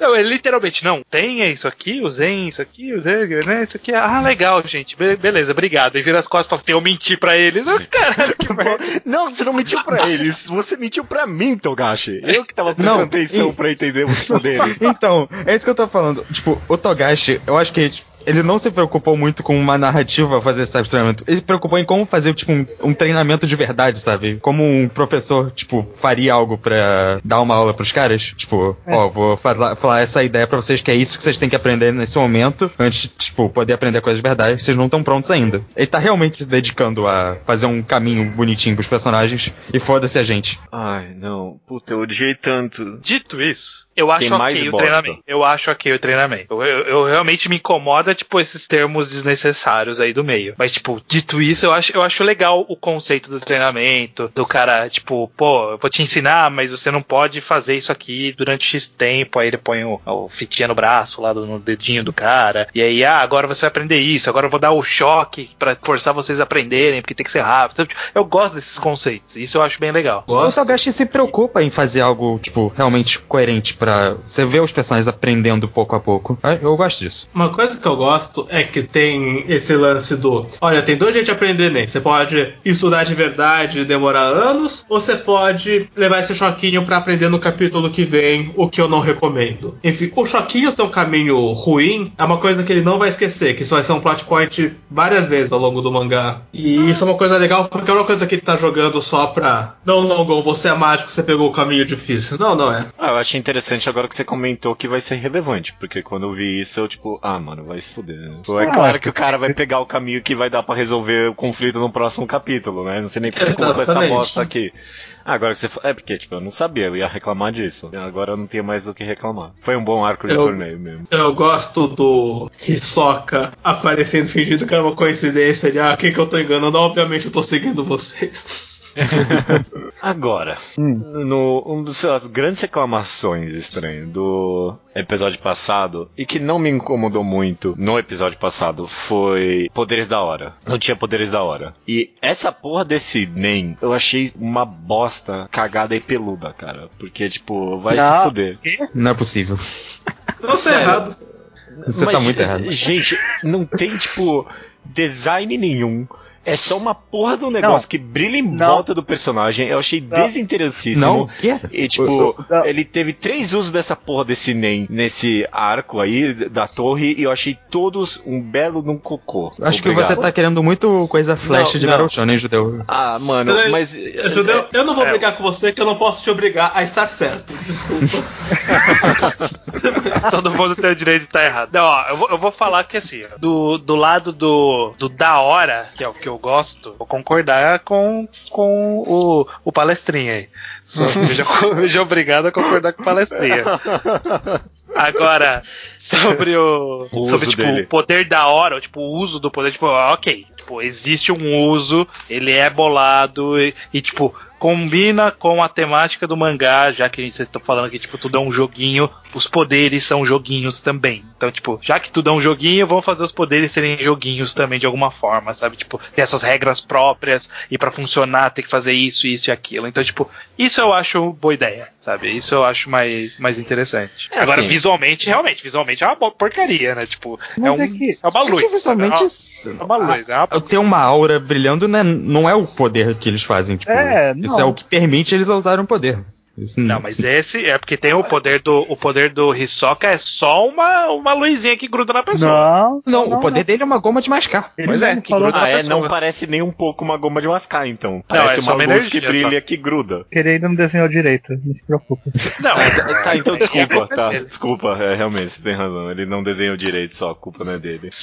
Não, ele literalmente, não, tem é isso aqui, o Zen, isso aqui, o Zen, né? Isso aqui. Ah, legal, gente. Be- beleza, obrigado. E vira as costas e fala assim, eu menti pra ele. Não, Caralho, que merda. Não, você não mentiu pra eles. Você mentiu pra mim, Togashi. Eu que tava prestando Não, atenção e- pra entender os poderes. [LAUGHS] Então, é isso que eu tô falando. Tipo, o Togashi, eu acho que tipo, ele não se preocupou muito com uma narrativa fazer esse de treinamento. Ele se preocupou em como fazer, tipo, um, um treinamento de verdade, sabe? Como um professor, tipo, faria algo pra dar uma aula pros caras. Tipo, ó, vou falar, falar essa ideia pra vocês que é isso que vocês têm que aprender nesse momento, antes de, tipo, poder aprender coisas de verdade, vocês não estão prontos ainda. Ele tá realmente se dedicando a fazer um caminho bonitinho pros personagens e foda-se a gente. Ai, não. Puta, eu odiei tanto. Dito isso, eu acho Tem mais ok o treinamento. Eu acho ok o treinamento. Eu, eu- eu realmente me incomoda, tipo, esses termos desnecessários aí do meio. Mas, tipo, dito isso, eu acho, eu acho legal o conceito do treinamento, do cara, tipo, pô, eu vou te ensinar, mas você não pode fazer isso aqui durante X tempo. Aí ele põe o, o fitinha no braço, lá do, no dedinho do cara. E aí, ah, agora você vai aprender isso, agora eu vou dar o choque pra forçar vocês a aprenderem, porque tem que ser rápido. Então, tipo, Eu gosto desses conceitos. Isso eu acho bem legal. O Togashi se preocupa em fazer algo, tipo, realmente coerente pra você ver os personagens aprendendo pouco a pouco. Ah, Eu gosto disso. Uma coisa que eu gosto é que tem esse lance do: olha, tem dois jeitos de aprender nem. Você pode estudar de verdade e demorar anos, ou você pode levar esse choquinho pra aprender no capítulo que vem, o que eu não recomendo. Enfim, o choquinho ser um caminho ruim é uma coisa que ele não vai esquecer, que isso vai ser um plot point várias vezes ao longo do mangá. E isso é uma coisa legal porque é uma coisa que ele tá jogando só pra. Não, não, Gon, você é mágico, você pegou o caminho difícil. Não, não é. Ah, eu achei interessante agora que você comentou que vai ser relevante, porque quando eu vi isso, eu tipo, ah, mano, vai se fuder. né? Pô, É Ah, claro que o cara vai pegar o caminho que vai dar pra resolver o conflito no próximo capítulo, né? Não sei nem você colocou essa bosta aqui. Ah, agora que você. É porque, tipo, eu não sabia, eu ia reclamar disso. Agora eu não tenho mais do que reclamar. Foi um bom arco de Eu- torneio mesmo. Eu gosto do Hisoka aparecendo fingindo que era uma coincidência de ah, quem que eu tô enganando? Obviamente eu tô seguindo vocês. [LAUGHS] Agora, no, um dos das grandes reclamações estranho do episódio passado e que não me incomodou muito no episódio passado foi poderes da hora. Não tinha poderes da hora. E essa porra desse NEM eu achei uma bosta cagada e peluda, cara. Porque, tipo, vai se Não. fuder. Não é possível. Não tá errado. Você tá muito errado. Gente, não tem, tipo, design nenhum. É só uma porra de um negócio Não. que brilha em Não. volta do personagem. Eu achei Não. desinteressíssimo. Não? O quê? E tipo, Não. ele teve três usos dessa porra desse NEM nesse arco aí da torre e eu achei todos um belo num cocô. Acho que Obrigado. você tá querendo muito coisa flash Não, de. Battle Shonen, Judeu. Ah, mano, mas. Judeu, eu não vou é, brigar com você que eu não posso te obrigar a estar certo. Desculpa. [LAUGHS] Todo mundo tem o direito de estar errado. Não, ó, eu vou, eu vou falar que assim, ó, do, do lado do, do da hora, que é o que eu gosto, vou concordar com, com o, o palestrinha aí. [LAUGHS] Veja, obrigado a concordar com o palestrinha. Agora, sobre o. O sobre, tipo, dele. o poder da hora, ou, tipo, o uso do poder, tipo, ok. Tipo, existe um uso, ele é bolado e, e, tipo, combina com a temática do mangá, já que vocês estão falando que, tipo, tudo é um joguinho, os poderes são joguinhos também. Então, tipo, já que tudo é um joguinho, vamos fazer os poderes serem joguinhos também de alguma forma, sabe? Tipo, ter essas regras próprias e para funcionar tem que fazer isso, isso e aquilo. Então, tipo, isso eu acho boa ideia, sabe? Isso eu acho mais, mais interessante. É, Agora, assim- visualmente, realmente, visualmente é uma porcaria, né? Tipo, é, Mas um, é que- é uma luz. Porque visualmente. É uma luz, é uma a- ter uma aura brilhando né, não é o poder que eles fazem. Tipo, É, isso é o que permite eles a usarem o poder. Isso Não, mas esse é porque tem o poder do o poder do Hisoka é só uma, uma luzinha que gruda na pessoa. Não, Não, o poder dele é uma goma de mascar. Ele Pois é, que falou gruda Ah, na é, pessoa. não parece nem um pouco uma goma de mascar, então. Parece é só uma uma luz que energia, brilha, que gruda. que ele ainda não desenhou direito, não se preocupa. Não, Tá, tá, então É desculpa, culpa tá. Desculpa, é, realmente, você tem razão. Ele não desenhou direito só, a culpa não é dele. [LAUGHS]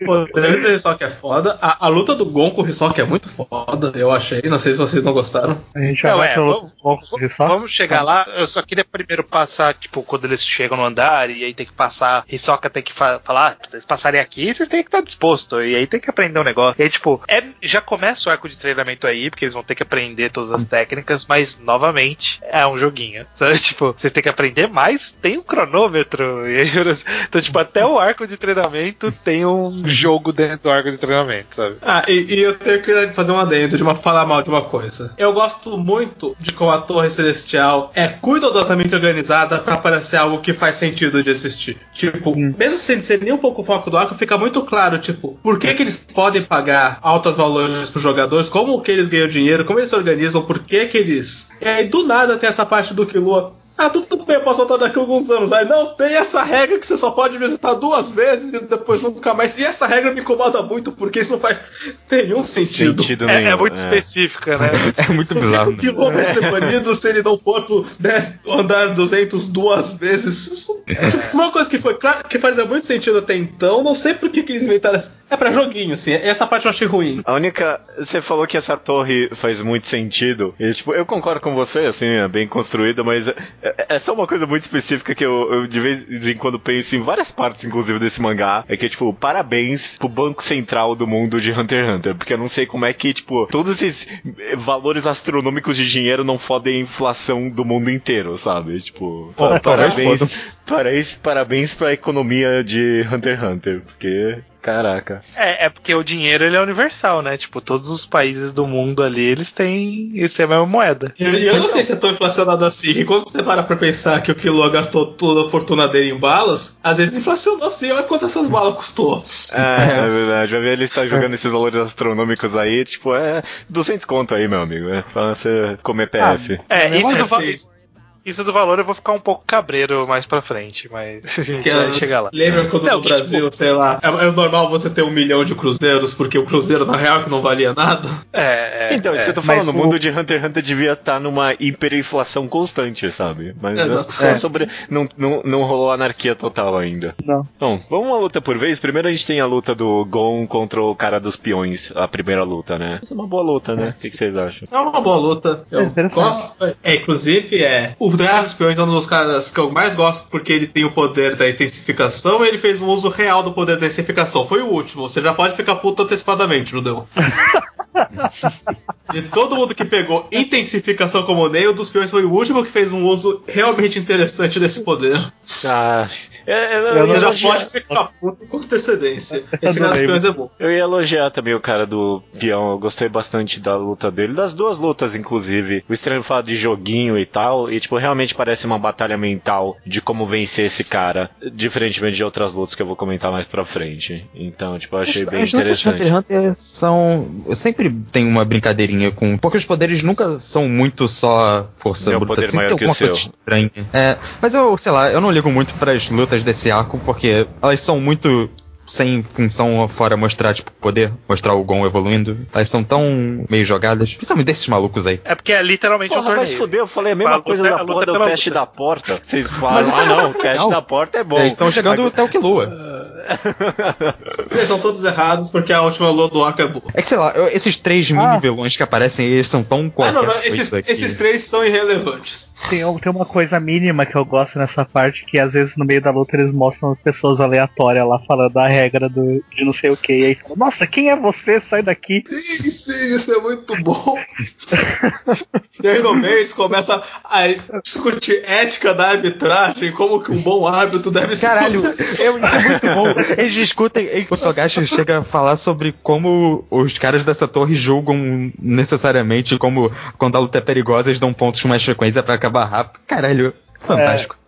O poder do Hisoka é foda. A, a luta do Gon com o Hisoka é muito foda, eu achei. Não sei se vocês não gostaram. A gente já Não, é, vamos- Vamos chegar lá. Eu só queria primeiro passar, tipo, quando eles chegam no andar e aí tem que passar. Hisoka tem que fa falar, ah, pra vocês passarem aqui, vocês têm que estar disposto. E aí tem que aprender um negócio. E aí, tipo, é, já começa o arco de treinamento aí, porque eles vão ter que aprender todas as técnicas, mas novamente é um joguinho. [LAUGHS] Sabe? Tipo, vocês têm que aprender, mas tem um cronômetro. E aí, então, tipo, até o arco de treinamento tem um jogo dentro do arco de treinamento, sabe? Ah, e, e eu tenho que fazer um adendo de uma falar mal de uma coisa. Eu gosto muito de como a Torre Celestial é cuidadosamente organizada pra parecer algo que faz sentido de assistir. Tipo, mesmo sem ser nem um pouco o foco do arco, fica muito claro, tipo, por que, que eles podem pagar altas valores pros jogadores, como que eles ganham dinheiro, como eles se organizam, por que que eles. E aí do nada tem essa parte do Killua. Ah, tudo bem, eu posso voltar daqui a alguns anos. Aí não, tem essa regra que você só pode visitar duas vezes e depois nunca mais. E essa regra me incomoda muito porque isso não faz nenhum sentido. Sentido É, nenhum. é muito específica, né? [LAUGHS] É muito bizarro. o Killua vai ser banido se ele não for pro 10 andar 200 duas vezes? Isso, é tipo, uma coisa que foi claro que fazia muito sentido até então, não sei por que, que eles inventaram. essa- É pra joguinho, assim. Essa parte eu achei ruim. A única. Você falou que essa torre faz muito sentido. E, tipo, eu concordo com você, assim, é bem construída, mas é, é só uma coisa muito específica que eu, eu de vez em quando penso em várias partes, inclusive, desse mangá. É que, tipo, parabéns pro Banco Central do mundo de Hunter x Hunter. Porque eu não sei como é que, tipo, todos esses valores astronômicos de dinheiro não fodem a inflação do mundo inteiro, sabe? Tipo, Pô, pa- talvez parabéns, pra economia de Hunter x Hunter. Porque, caraca. É, é porque o dinheiro ele é universal, né? Tipo, todos os países do mundo ali, eles têm. Isso é a mesma moeda. E e eu não sei se é tão inflacionado assim, que quando você para pra pensar que o Killua gastou toda a fortuna dele em balas, às vezes inflacionou assim, olha quanto essas balas custou. É, é verdade. Vai ver ele está jogando esses valores astronômicos aí, tipo, é 200 conto aí, meu amigo. É pra você comer PF. É, isso do, Assim, isso do valor eu vou ficar um pouco cabreiro mais pra frente, mas [LAUGHS] a gente vai chegar lá. Lembra quando Não, no que, Brasil, sei lá, é, é normal você ter um milhão de cruzeiros, porque o cruzeiro na real que não valia nada? É, é, então, isso é. que eu tô falando, o mundo de Hunter x Hunter devia estar numa hiperinflação constante, sabe? Mas pessoas É. sobre. Não, não, não rolou anarquia total ainda. Não. Bom, vamos uma luta por vez. Primeiro a gente tem a luta do Gon contra o cara dos peões, a primeira luta, né? Essa é uma boa luta, né? O que, que vocês acham? É uma boa luta. Eu É gosto. É, inclusive, é. O Dos Peões é um dos caras que eu mais gosto porque ele tem o poder da intensificação e ele fez um uso real do poder da intensificação. Foi o último. Você já pode ficar puto antecipadamente, Judeu. [LAUGHS] De todo mundo que pegou intensificação como Ney, o dos peões foi o último que fez um uso realmente interessante desse poder. Ah, é, é, eu, Eu ia Você já elogiar, pode ficar puto com antecedência. Esse cara dos peões é bom. eu ia elogiar também o cara do peão. Eu gostei bastante da luta dele, das duas lutas, inclusive. O estranho fala de joguinho e tal, e tipo, realmente parece uma batalha mental de como vencer esse cara, diferentemente de outras lutas que eu vou comentar mais pra frente. Então, tipo, eu achei bem As lutas de interessante. Hunter x Hunter são. Sempre tem uma brincadeirinha com. Porque os poderes nunca são muito só força Meu bruta. poder Sempre maior tem que o alguma coisa seu. estranha. É, mas eu, sei lá, eu não ligo muito pras lutas desse arco, porque elas são muito. Sem função fora mostrar, tipo, poder, mostrar o Gon evoluindo. Elas são tão meio jogadas. Principalmente desses malucos aí. É porque é literalmente um Porra, mas torneio. fudeu, eu falei a mesma A luta coisa é- da a luta porra é do teste luta. da porta. Vocês falam, Mas- ah não, o teste Não. da porta é bom. Eles estão chegando até o Killua. [LAUGHS] Vocês são todos errados porque a última lua do arco é boa. É que sei lá, eu- esses três mini vilões que aparecem, eles são tão Ah, qualquer não, não, coisa esses, aqui. esses três são irrelevantes. Tem, tem uma coisa mínima que eu gosto nessa parte, que às vezes no meio da luta eles mostram as pessoas aleatórias lá falando a regra do, de não sei o que. E aí falam, nossa, quem é você? Sai daqui. Sim, sim, isso é muito bom. e aí no meio eles começam a discutir ética da arbitragem, como que um bom árbitro deve ser. Caralho, eu, isso é muito bom. [LAUGHS] Eles discutem. e O Togashi chega a falar sobre como os caras dessa torre julgam necessariamente como quando a luta é perigosa, eles dão pontos com mais frequência pra acabar rápido. Caralho, fantástico. É,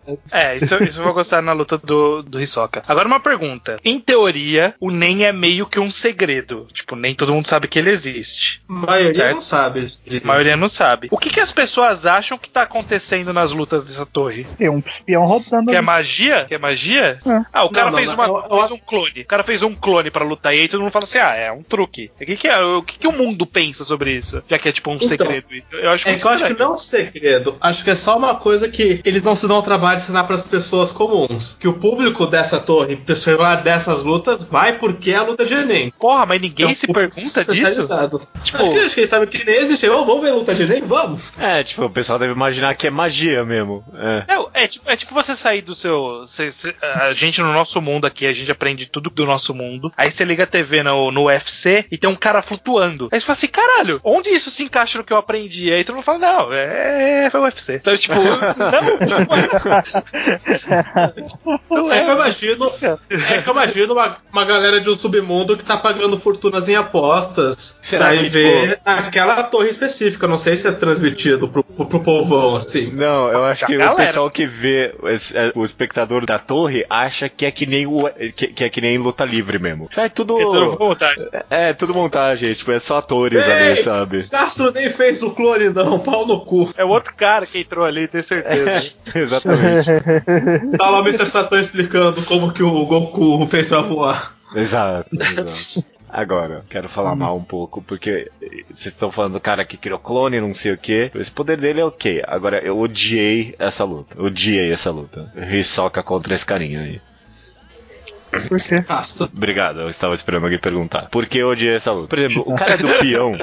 isso, isso eu vou gostar na luta do, do Hisoka. Agora uma pergunta. Em teoria, o Nen é meio que um segredo. Tipo, nem todo mundo sabe que ele existe. A maioria Certo. não sabe. A maioria não sabe. O que, que as pessoas acham que tá acontecendo nas lutas dessa torre? Tem um espião rodando. Que é magia? Que é magia? É. Ah, o cara não, fez, não, uma, eu- eu fez acho- um clone. O cara fez um clone pra lutar e aí todo mundo fala assim: ah, é um truque. O que, que é? O que, que o mundo pensa sobre isso? Já que é tipo um Então, segredo isso. Eu acho É que eu acho que não é um segredo. Acho que é só uma coisa que eles não se dão ao trabalho de ensinar para as pessoas comuns. Que o público dessa torre, pessoal dessas lutas, vai porque é a luta de Enem. Porra, mas ninguém É um se pergunta disso? Tipo- acho, que, acho que eles sabem que nem existe. Oh, vamos ver luta de Enem? Vamos. É, tipo, o pessoal deve imaginar que é magia mesmo. É. É, é, tipo, é tipo você sair do seu. cê- cê- a gente no nosso mundo aqui, a gente aprende tudo do nosso mundo. Aí você liga a TV no, no UFC e tem um cara flutuando. Aí você fala assim, caralho, onde isso se encaixa no que eu aprendi? Aí todo mundo fala, não, é, é o UFC. Então, tipo, [LAUGHS] não. É que eu imagino, é que eu imagino uma, uma galera de um submundo que tá pagando fortunas em apostas Será pra que, ir ver aquela torre específica. Não sei se é transmitido pro, pro, pro povão, assim. Não, eu acho A que o galera. pessoal que vê esse- é, o espectador da torre acha que é que nem o que, que é que nem luta livre mesmo. É tudo É tudo vontade. é tudo montagem, tipo, é só atores Ei! ali, sabe? Castro nem fez o clone, não, pau no cu. É o outro cara que entrou ali, tenho certeza. [LAUGHS] Exatamente. [LAUGHS] Tá lá o Mr. Satan explicando como que o Goku fez pra voar. Exato, exato. Agora, quero falar mal um pouco, porque vocês estão falando do cara que criou clone, não sei o que. Esse poder dele é ok. Agora, eu odiei essa luta. Odiei essa luta. Hisoka contra esse carinha aí. Por quê? Obrigado, eu estava esperando alguém perguntar. Por que eu odiei essa luta? Por exemplo, o cara do peão. [LAUGHS]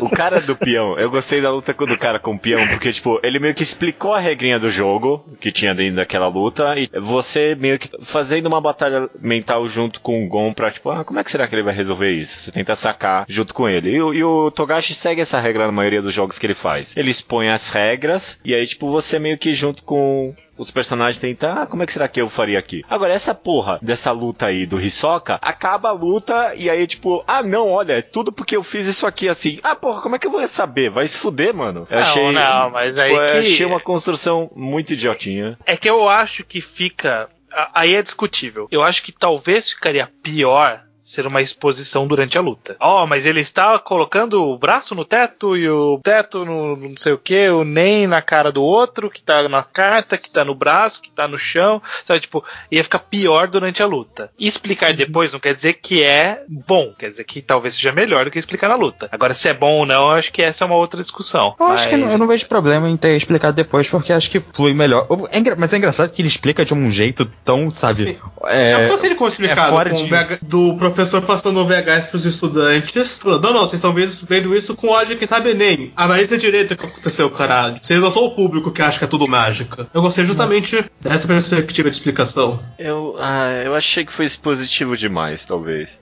o cara do peão, eu gostei da luta do cara com o peão, porque, tipo, ele meio que explicou a regrinha do jogo que tinha dentro daquela luta, e você meio que fazendo uma batalha mental junto com o Gon pra, tipo, ah, como é que será que ele vai resolver isso? Você tenta sacar junto com ele. E, e o Togashi segue essa regra na maioria dos jogos que ele faz. Ele expõe as regras, e aí, tipo, você meio que junto com os personagens tentam, ah, como é que será que eu faria aqui? Agora, essa porra dessa luta aí do Hisoka, acaba a luta e aí, tipo, ah, não, olha, é tudo porque eu fiz isso aqui assim. Ah, porra, como é que eu vou saber? Vai se fuder, mano. Eu Não, achei, não, mas aí tipo, eu que- achei uma construção muito idiotinha. É que eu acho que fica. Aí é discutível. Eu acho que talvez ficaria pior ser uma exposição durante a luta. Ó, mas ele está colocando o braço no teto e o teto no não sei o que, o nem na cara do outro, que tá na carta, que tá no braço, que tá no chão, sabe? Tipo, ia ficar pior durante a luta. E explicar depois não quer dizer que é bom, quer dizer que talvez seja melhor do que explicar na luta. Agora, se é bom ou não, eu acho que essa é uma outra discussão. Eu acho que Mas- não- eu não vejo problema em ter explicado depois, porque acho que flui melhor. É mas é engraçado que ele explica de um jeito tão, sabe? Sim. É, como explicado fora com de- do professor passando o VHS pros estudantes. Falando, não, não, vocês estão vendo, vendo isso com ódio quem sabe nem. Analisa direito o que aconteceu, caralho. Vocês não são o público que acha que é tudo mágica. Eu gostei justamente dessa perspectiva de explicação. Eu, ah, eu achei que foi expositivo demais, talvez.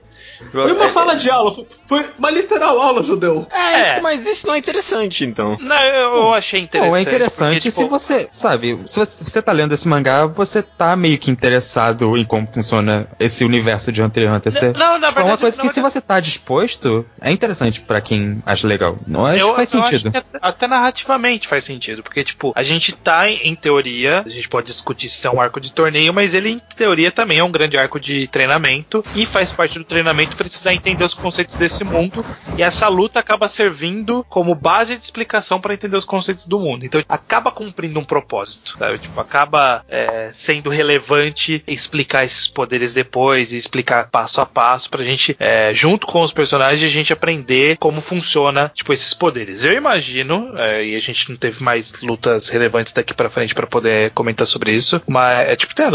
Foi uma É- sala de aula, foi, uma literal aula, judeu. É, É. mas isso não é interessante, então. Não, eu, achei interessante. Não, é interessante porque, se tipo, você, sabe, se você, se você tá lendo esse mangá, você tá meio que interessado em como funciona esse universo de Hunter x Hunter. Você, Não, na tipo, é uma verdade, coisa que se verdade- você tá disposto, é interessante pra quem acha legal. Não acho Eu, que faz eu acho sentido. que até, até narrativamente faz sentido, porque, tipo, a gente tá, em, em teoria, a gente pode discutir se é um arco de torneio, mas ele, em teoria, também é um grande arco de treinamento, e faz parte do treinamento precisar entender os conceitos desse mundo. E essa luta acaba servindo como base de explicação para entender os conceitos do mundo. Então acaba cumprindo um propósito, sabe? Tipo, acaba é, sendo relevante explicar esses poderes depois e explicar passo a passo pra gente, é, junto com os personagens, a gente aprender como funciona, tipo, esses poderes. Eu imagino, é, e a gente não teve mais lutas relevantes daqui para frente para poder comentar sobre isso, mas é tipo, tem a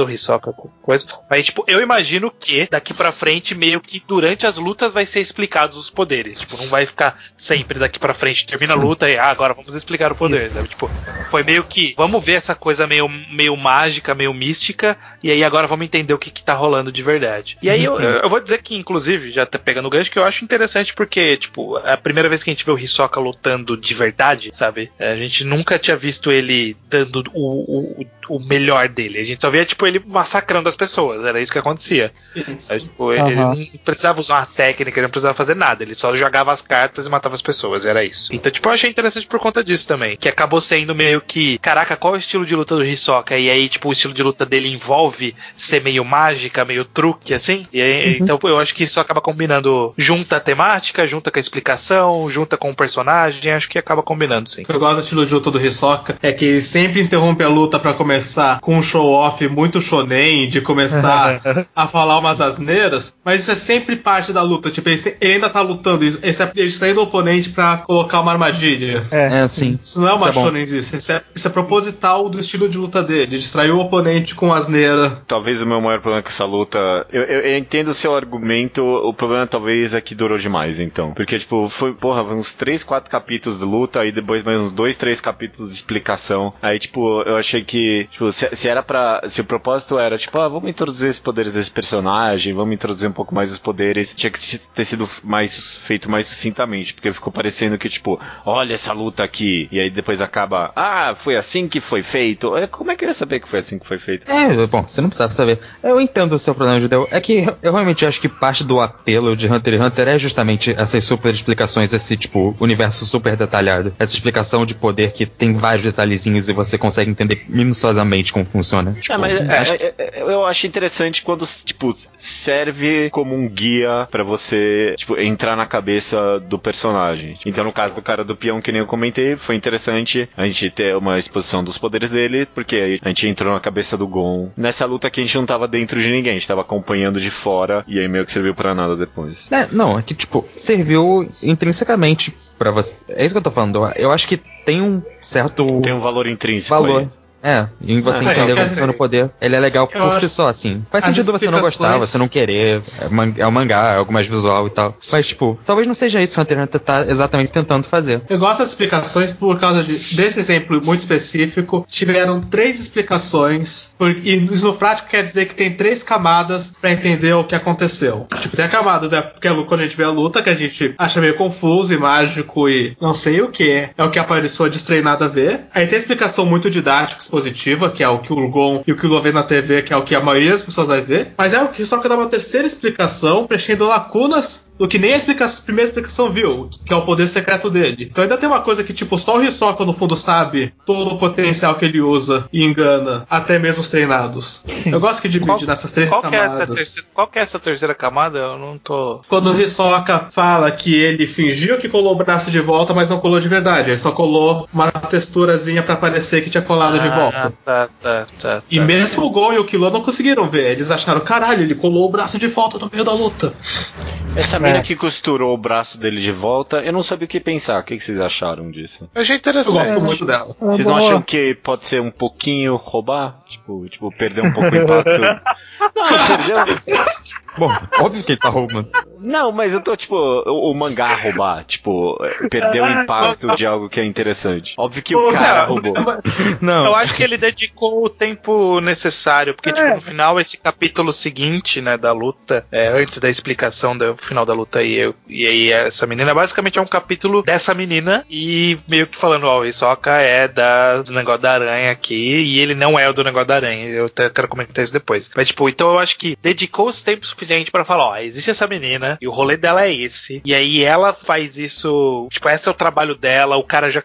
coisa, mas tipo, eu imagino que daqui para frente meio que durante as lutas vai ser explicados os poderes, tipo, não vai ficar sempre daqui para frente, termina a luta e ah, agora vamos explicar o poder, sabe? Tipo, foi meio que, vamos ver essa coisa meio, meio mágica, meio mística, e aí agora vamos entender o que, que tá rolando de verdade. E aí eu, eu vou dizer que, inclusive, já tá pegando o gancho, que eu acho interessante porque, tipo, é a primeira vez que a gente vê o Hisoka lutando de verdade, sabe? É, A gente nunca tinha visto ele dando o, o, o melhor dele. A gente só via, tipo, ele massacrando as pessoas. Era isso que acontecia. É, tipo, ele não precisava usar uma técnica, ele não precisava fazer nada. Ele só jogava as cartas e matava as pessoas. Era isso. Então, tipo, eu achei interessante por conta disso também. Que acabou sendo meio que, caraca, qual é o estilo de luta do Hisoka? E aí, tipo, o estilo de luta dele envolve ser meio mágica, meio truque, assim. E aí, então, eu acho que isso acaba combinando. Junta a temática, junta com a explicação, junta com o personagem. Acho que acaba combinando, sim. O que eu gosto do estilo de luta do Hisoka é que ele sempre interrompe a luta pra começar com um show-off muito shonen, de começar [LAUGHS] a falar umas asneiras, mas isso é sempre parte da luta. Tipo, ele, ainda tá lutando, isso- esse é ele distraindo o oponente pra colocar uma armadilha. É, É, sim. Isso não é uma Isso é shonenzice, isso é, isso é proposital do estilo de luta dele, distrair o oponente com asneira. Talvez o meu maior problema com essa luta. Eu, eu- eu entendo o seu argumento, o problema talvez é que durou demais, então. Porque, tipo, foi, porra, uns 3, 4 capítulos de luta, aí depois mais uns 2, 3 capítulos de explicação. Aí, tipo, eu achei que, tipo, se, se era pra. Se o propósito era, tipo, ah, vamos introduzir os poderes desse personagem, vamos introduzir um pouco mais os poderes, tinha que ter sido mais feito mais sucintamente, porque ficou parecendo que, tipo, olha essa luta aqui, e aí depois acaba, ah, foi assim que foi feito. É, Como é que eu ia saber que foi assim que foi feito? É, bom, você não precisava saber. Eu entendo o seu problema, Judeu. É que eu realmente acho que parte do apelo de Hunter x Hunter é justamente essas super explicações, esse, tipo, universo super detalhado. Essa explicação de poder que tem vários detalhezinhos e você consegue entender minuciosamente como funciona. Tipo, É, mas é, acho é, é, eu acho interessante quando, tipo, serve como um guia pra você, tipo, entrar na cabeça do personagem. Então, no caso do cara do peão, que nem eu comentei, foi interessante a gente ter uma exposição dos poderes dele, porque aí a gente entrou na cabeça do Gon. Nessa luta que a gente não tava dentro de ninguém, a gente tava acompanhando de fora, e aí meio que serviu pra nada depois. É, não, é que, tipo, serviu intrinsecamente pra você. É isso que eu tô falando. Eu- Eu acho que tem um certo Tem um valor intrínseco valor. aí. É, em você Ah, entender eu como quero funciona o dizer- poder. Ele é legal por si só, assim. Faz sentido você não gostar, você não querer. É, man- é um mangá, é algo mais visual e tal. Mas, tipo, talvez não seja isso que o Hunter x Hunter tá exatamente tentando fazer. Eu gosto das explicações por causa de- desse exemplo muito específico. Tiveram três explicações, por- e no prático quer dizer que tem três camadas pra entender o que aconteceu. Tipo, tem a camada da que é quando a gente vê a luta, que a gente acha meio confuso e mágico e não sei o que. É o que a pessoa destreinada vê. Aí tem a explicação muito didática, expositiva, que é o que o Gon e o que o Lua vê na TV, que é o que a maioria das pessoas vai ver. Mas é o que só que dá uma terceira explicação, preenchendo lacunas do que nem a, explica- a primeira explicação viu, que é o poder secreto dele. Então ainda tem uma coisa que, tipo, só o Hisoka no fundo sabe todo o potencial que ele usa e engana, até mesmo os treinados. Eu gosto que divide Qual- nessas três Qual é essa camadas. terceira, qual que é essa terceira camada? Eu não tô. Quando o Hisoka fala que ele fingiu que colou o braço de volta, mas não colou de verdade. Ele só colou uma texturazinha pra parecer que tinha colado de Ah, volta. Tá, tá, tá. E tá. mesmo o Gon e o Killua não conseguiram ver. Eles acharam, caralho, ele colou o braço de volta no meio da luta. Essa mina É. que costurou o braço dele de volta, eu não sabia o que pensar. O que que vocês acharam disso? Eu achei Eu interessante. gosto muito dela. Uma Vocês não acham que pode ser um pouquinho roubar? Tipo, tipo perder um pouco o impacto? [LAUGHS] Não, perdeu. [LAUGHS] Bom, óbvio que ele tá roubando. Não, mas eu tô, tipo, o, o mangá roubar. Tipo, perder o impacto de algo que é interessante. Óbvio que o Pô, cara cara, roubou. Não. Eu acho que ele dedicou o tempo necessário, porque, tipo, É. no final, esse capítulo seguinte, né, da luta, é, antes da explicação do final da luta aí, eu- e aí essa menina, basicamente é um capítulo dessa menina e meio que falando, ó, o Hisoka é da, do negócio da aranha aqui e ele não é o do negócio da aranha. Eu até quero comentar isso depois. Mas, tipo, então eu acho que dedicou os tempos suficiente pra falar, ó, existe essa menina e o rolê dela é esse. E aí ela faz isso, tipo, esse é o trabalho dela, o cara já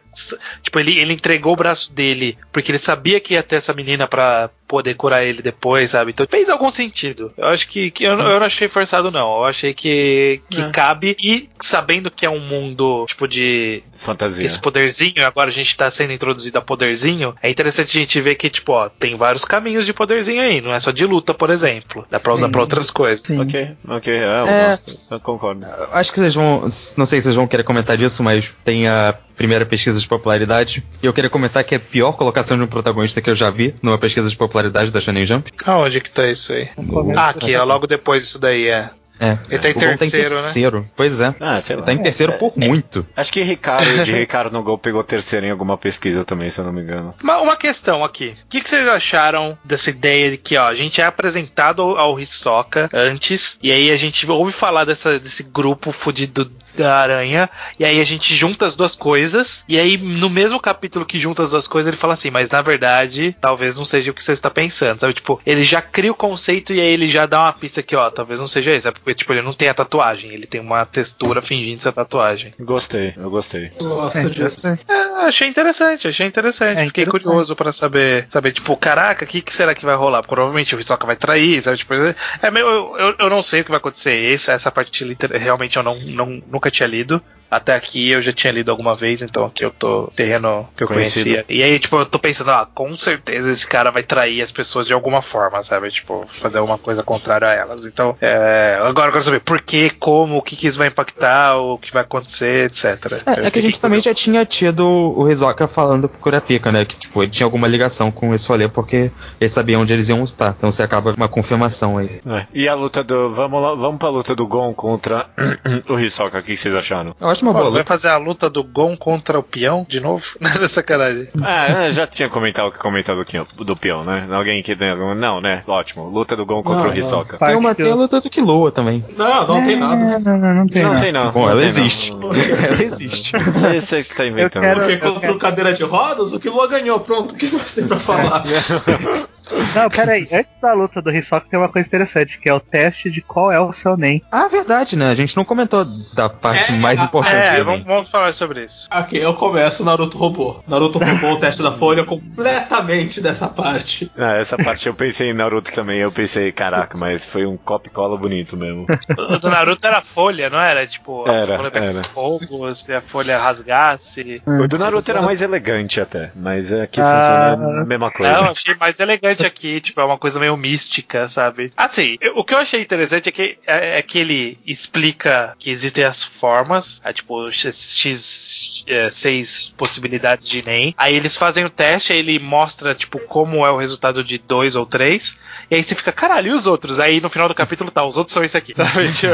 Tipo, ele, ele entregou o braço dele porque ele sabia que ia ter essa menina pra, poder curar ele depois, sabe? Então fez algum sentido. Eu acho que, que eu, eu não achei forçado, não. Eu achei que, que É. cabe. E sabendo que é um mundo, tipo, de Fantasia. esse poderzinho, agora a gente tá sendo introduzido a poderzinho, é interessante a gente ver que, tipo, ó, tem vários caminhos de poderzinho aí, não é só de luta, por exemplo. Dá pra usar Sim. pra outras coisas. Sim. Ok, ok, é, eu, É. eu concordo. Eu Acho que vocês vão. Não sei se vocês vão querer comentar disso, mas tem a primeira pesquisa de popularidade. E eu queria comentar que é a pior colocação de um protagonista que eu já vi numa pesquisa de popularidade da Shonen Jump. Aonde que tá isso aí? Ah, aqui, ó, logo depois disso daí, é. É. Ele tá em o Gon tá em terceiro, né? terceiro. Pois é. Ah, sei lá. Ele tá em terceiro por muito. Acho que Ricardo, de [LAUGHS] Ricardo no Gol pegou terceiro em alguma pesquisa também, se eu não me engano. Uma, uma questão aqui. O que, que vocês acharam dessa ideia de que, ó, a gente é apresentado ao, ao Hisoka antes, e aí a gente ouve falar dessa, desse grupo fudido da aranha, e aí a gente junta as duas coisas, e aí no mesmo capítulo que junta as duas coisas, ele fala assim, mas na verdade, talvez não seja o que você está pensando, sabe? Tipo, ele já cria o conceito e aí ele já dá uma pista que, ó, talvez não seja isso, é porque, tipo, ele não tem a tatuagem, ele tem uma textura fingindo ser tatuagem. Gostei, eu gostei. Gosto É, disso. É, achei interessante, achei interessante. É Fiquei interessante. curioso pra saber, saber, tipo, caraca, o que, que será que vai rolar? Provavelmente o Hisoka vai trair, sabe? Tipo, é meio, eu, eu, eu não sei o que vai acontecer. Essa, essa parte realmente eu não, não, nunca tinha lido. Até aqui eu já tinha lido alguma vez, então aqui eu tô terreno que eu Conhecido. conhecia. E aí, tipo, eu tô pensando, ah, com certeza esse cara vai trair as pessoas de alguma forma, sabe? Tipo, fazer alguma coisa contrária a elas. Então, é, agora eu quero saber por que, como, o que, que isso vai impactar, o que vai acontecer, etc. É, é que a gente também já tinha tido o Hisoka falando pro Kurapika, né? Que, tipo, ele tinha alguma ligação com esse rolê porque ele sabia onde eles iam estar. Então você acaba com uma confirmação aí. É. E a luta do. Vamos lá, vamos pra luta do Gon contra [CLEARS THROAT] o Hisoka, o que vocês acharam? Eu acho uma boa Pô, vai luta. fazer a luta do Gon contra o peão de novo? [LAUGHS] Não é sacanagem. Ah, eu já tinha comentado o que comentou do, do peão, né? Alguém que tem algum. Não, né? Ótimo. Luta do Gon contra Não, o Hisoka. Tem uma tem a eu- luta do Killua também. Não, não tem nada. É, Não, não, não tem. Não não. tem não. Bom, não ela existe. não. [LAUGHS] ela existe. Você, você que tá inventando. quero- Porque eu contra quero- o cadeira de rodas, o que Lua ganhou. Pronto, o que mais tem pra falar? [LAUGHS] Não, peraí. Antes da luta do Hisoka tem uma coisa interessante, que é o teste de qual é o seu NEM. Ah, verdade, né? A gente não comentou da parte É, mais a- importante É, vamos, vamos falar sobre isso. Aqui, eu começo Naruto roubou. Naruto roubou o teste da folha completamente dessa parte. Ah, essa parte eu pensei em Naruto também. Eu pensei, caraca, mas foi um copy cola bonito mesmo. O do Naruto era folha, não era? Tipo, Era, a folha era. fogo, se a folha rasgasse. O do Naruto era mais elegante até, mas aqui Ah. funciona a mesma coisa. Não, achei mais elegante aqui, tipo, é uma coisa meio mística, sabe? Assim, eu- o que eu achei interessante é que, é, é que ele explica que existem as formas, é, tipo, X, X, é, seis possibilidades de NEM. Aí eles fazem o teste, aí ele mostra, tipo, como é o resultado de dois ou três. E aí você fica, caralho, e os outros? Aí no final do capítulo tá, os outros são esse aqui, sabe? [LAUGHS] Tipo,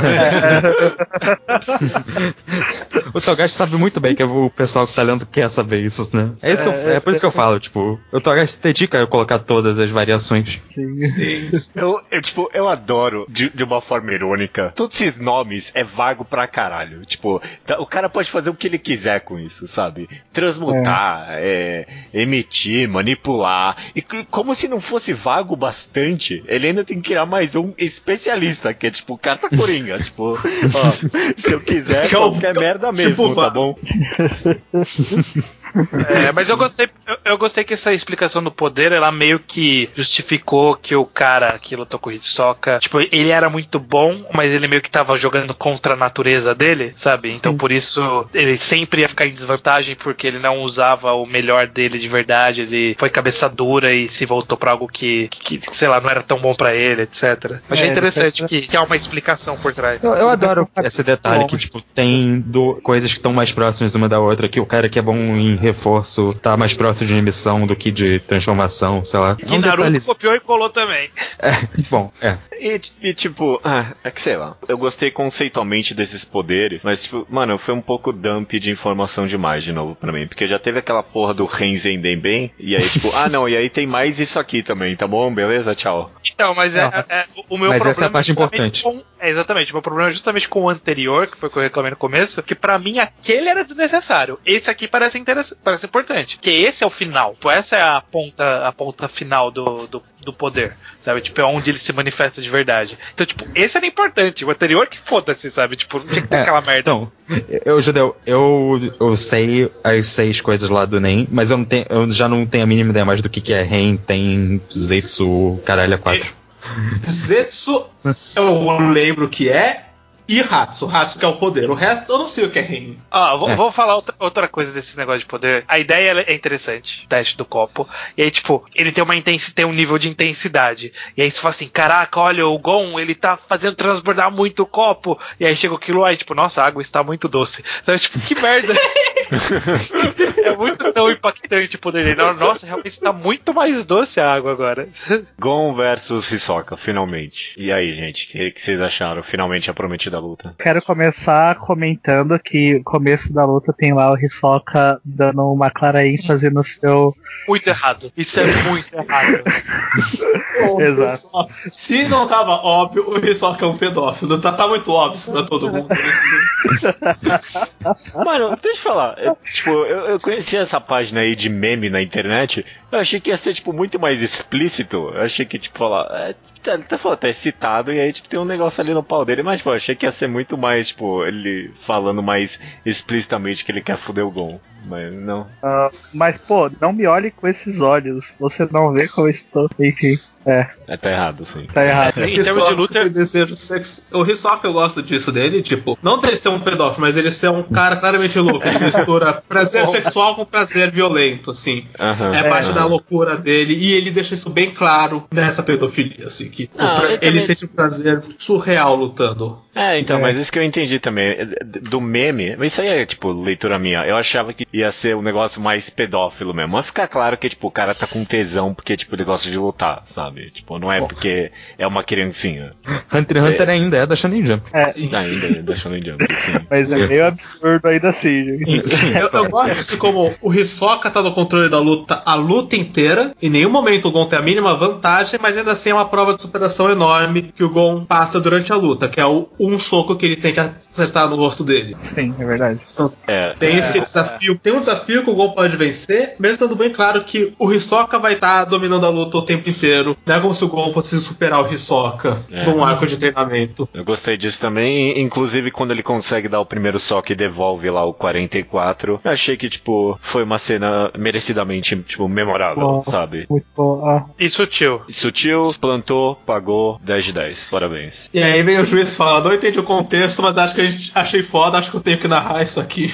O Togashi sabe muito bem que o pessoal que tá lendo quer saber isso, né? É, isso que eu- é por isso que eu falo, tipo, o Togashi se dedica a colocar todas as variações. Sim. Eu, eu, tipo, eu adoro, de, de uma forma irônica, todos esses nomes é vago pra caralho. Tipo, tá- o cara pode fazer o que ele quiser com isso, sabe? Transmutar, é, emitir, manipular. E c- como se não fosse vago bastante, ele ainda tem que criar mais um especialista, que é tipo carta coringa. [LAUGHS] tipo, ó, se eu quiser, é qualquer merda mesmo, tipo, tá bom? [LAUGHS] É, mas eu gostei, eu, eu gostei que essa explicação do poder, ela meio que justificou que o cara que lutou com o Hisoka, tipo, ele era muito bom, mas ele meio que tava jogando contra a natureza dele, sabe? Então por isso ele sempre ia ficar em desvantagem porque ele não usava o melhor dele de verdade, ele foi cabeça dura e se voltou pra algo que, que, que, sei lá, não era tão bom pra ele, etc. Achei É, interessante que, que há uma explicação por trás. Eu, eu adoro esse detalhe Bom. que, tipo, tem do- coisas que estão mais próximas uma da outra, que o cara que é bom em reforço tá mais próximo de emissão do que de transformação, sei lá. Que É um Naruto detalhe. copiou e colou também. É, bom, é. E, e, tipo, ah, é que sei lá. Eu gostei conceitualmente desses poderes, mas, tipo, mano, foi um pouco dump de informação demais de novo pra mim. Porque já teve aquela porra do Renzen Denben, e aí, tipo, ah não, e aí tem mais isso aqui também, tá bom? Beleza? Tchau. Então, mas é, Não. é- o meu Mas problema essa é a parte justamente importante. com- é, exatamente, o meu problema é justamente com o anterior, que foi o que eu reclamei no começo, que pra mim aquele era desnecessário. Esse aqui parece interessante. Parece, parece importante. Que esse é o final. Tipo, essa é a ponta, a ponta final do, do, do poder. Sabe? Tipo, é onde ele se manifesta de verdade. Então, tipo, esse era importante. O anterior que foda-se, sabe? Tipo, tinha que ter É, aquela merda. Então, eu, Judeu, eu, eu sei as seis coisas lá do NEM, mas eu, não tenho, eu já não tenho a mínima ideia mais do que, que é Ren, tem Zetsu, caralho, a quatro. Zetsu, eu lembro que é. E Hatsu. Hatsu que é o poder. O resto eu não sei o que é Ren. Ah, vou, É. vou falar outra, outra coisa desse negócio de poder. A ideia é interessante, o teste do copo. E aí, tipo, ele tem uma intensi tem um nível de intensidade. E aí você fala assim: caraca, olha, o Gon, ele tá fazendo transbordar muito o copo. E aí chega aquilo aí, tipo, nossa, a água está muito doce. Sabe, tipo, que merda. [LAUGHS] é muito tão impactante o poder dele. Nossa, realmente está muito mais doce a água agora. Gon versus Hisoka, finalmente. E aí, gente, o que, que vocês acharam? Finalmente a prometida luta. Quero começar comentando que o começo da luta tem lá o Hisoka dando uma clara ênfase no seu. Muito errado. Isso é muito errado. [LAUGHS] Exato. Se não tava óbvio, o Hisoka é um pedófilo. Tá, tá muito óbvio isso pra todo mundo. [LAUGHS] Mano, deixa eu falar. é, tipo, eu, eu conheci essa página aí de meme na internet. Eu achei que ia ser, tipo, muito mais explícito. Eu achei que, tipo, falar. É, tá, tá, falando, tá excitado e aí, tipo, tem um negócio ali no pau dele. Mas, tipo, eu achei que ia ser muito mais, tipo, ele falando mais explicitamente que ele quer foder o Gon. Mas não. Ah, mas, pô, não me olhe com esses olhos. Você não vê como eu estou. Enfim, é, É, tá errado, sim. tá errado. Em termos de luta, tem desejo sexo. O Hisoka eu gosto disso dele, tipo, não dele ser um pedófilo, mas ele ser um cara claramente louco. Ele mistura [LAUGHS] prazer sexual com prazer violento, assim. Aham. É parte Aham. da loucura dele e ele deixa isso bem claro nessa pedofilia, assim, que Ah, pra- ele também- sente um prazer surreal lutando. É, então, É. mas isso que eu entendi também. Do meme, mas isso aí é, tipo, leitura minha. Eu achava que ia ser um negócio mais pedófilo mesmo. Mas fica claro que, tipo, o cara tá com tesão porque, tipo, ele gosta de lutar, sabe? Tipo, não é porque é uma criancinha. Hunter x Hunter ainda é da Shonen Jump. Ainda, deixa eu Jump, sim. [LAUGHS] Mas é meio absurdo ainda assim, gente. Eu, eu gosto de como o Hisoka tá no controle da luta a luta inteira. Em nenhum momento o Gon tem a mínima vantagem, mas ainda assim é uma prova de superação enorme que o Gon passa durante a luta, que é o um soco que ele tem que acertar no rosto dele. Sim, é verdade. É, Tem esse desafio. Tem um desafio que o Gon pode vencer, mesmo estando bem claro que o Hisoka vai estar dominando a luta o tempo inteiro. Não é como se o Gon fosse superar o Hisoka É. num arco de treinamento. eu gostei disso também. e, Inclusive, quando ele consegue dar o primeiro soco e devolve lá o 44, eu achei que, tipo, foi uma cena merecidamente, tipo, memorável, Bom. sabe? Muito bom. Ah, e sutil. Sutil, plantou, pagou 10 de 10. Parabéns. E aí vem o juiz fala, não entendi o contexto, mas acho que a gente achei foda, acho que eu tenho que narrar isso aqui.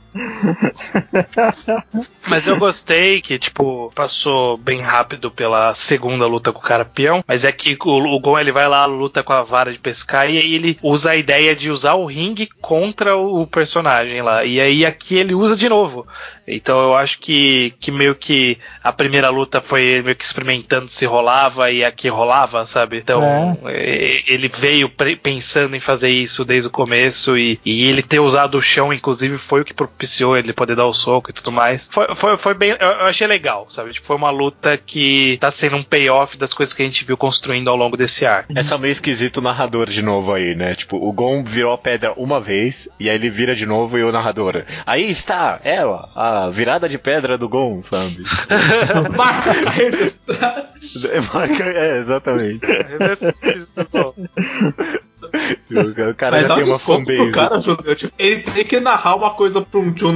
Mas eu gostei que, tipo, passou bem rápido pela segunda luta com o cara peão. Mas é que o, o Gon ele vai lá, luta com a vara de pescar e aí ele usa a ideia de usar o ringue contra o personagem lá. E aí aqui ele usa de novo. Então eu acho que, que meio que a primeira luta foi ele meio que experimentando se rolava e aqui rolava, sabe? Então e- ele veio pensando em fazer isso desde o começo e, e ele ter usado o chão, inclusive, foi o que propiciou ele poder dar o soco e tudo mais. Foi, foi, foi bem. Eu, eu achei legal, sabe? Tipo, foi uma luta que tá sendo um payoff das coisas que a gente viu construindo ao longo desse ar. É só meio esquisito o narrador de novo aí, né? Tipo, o Gon virou a pedra uma vez, e aí ele vira de novo e o narrador. Aí está ela, a virada de pedra do Gon, sabe? Marca tempestade. Marca- é, exatamente. O cara Mas já tem um uma fanbase. cara. Tipo, ele tem que narrar uma coisa pra um, de um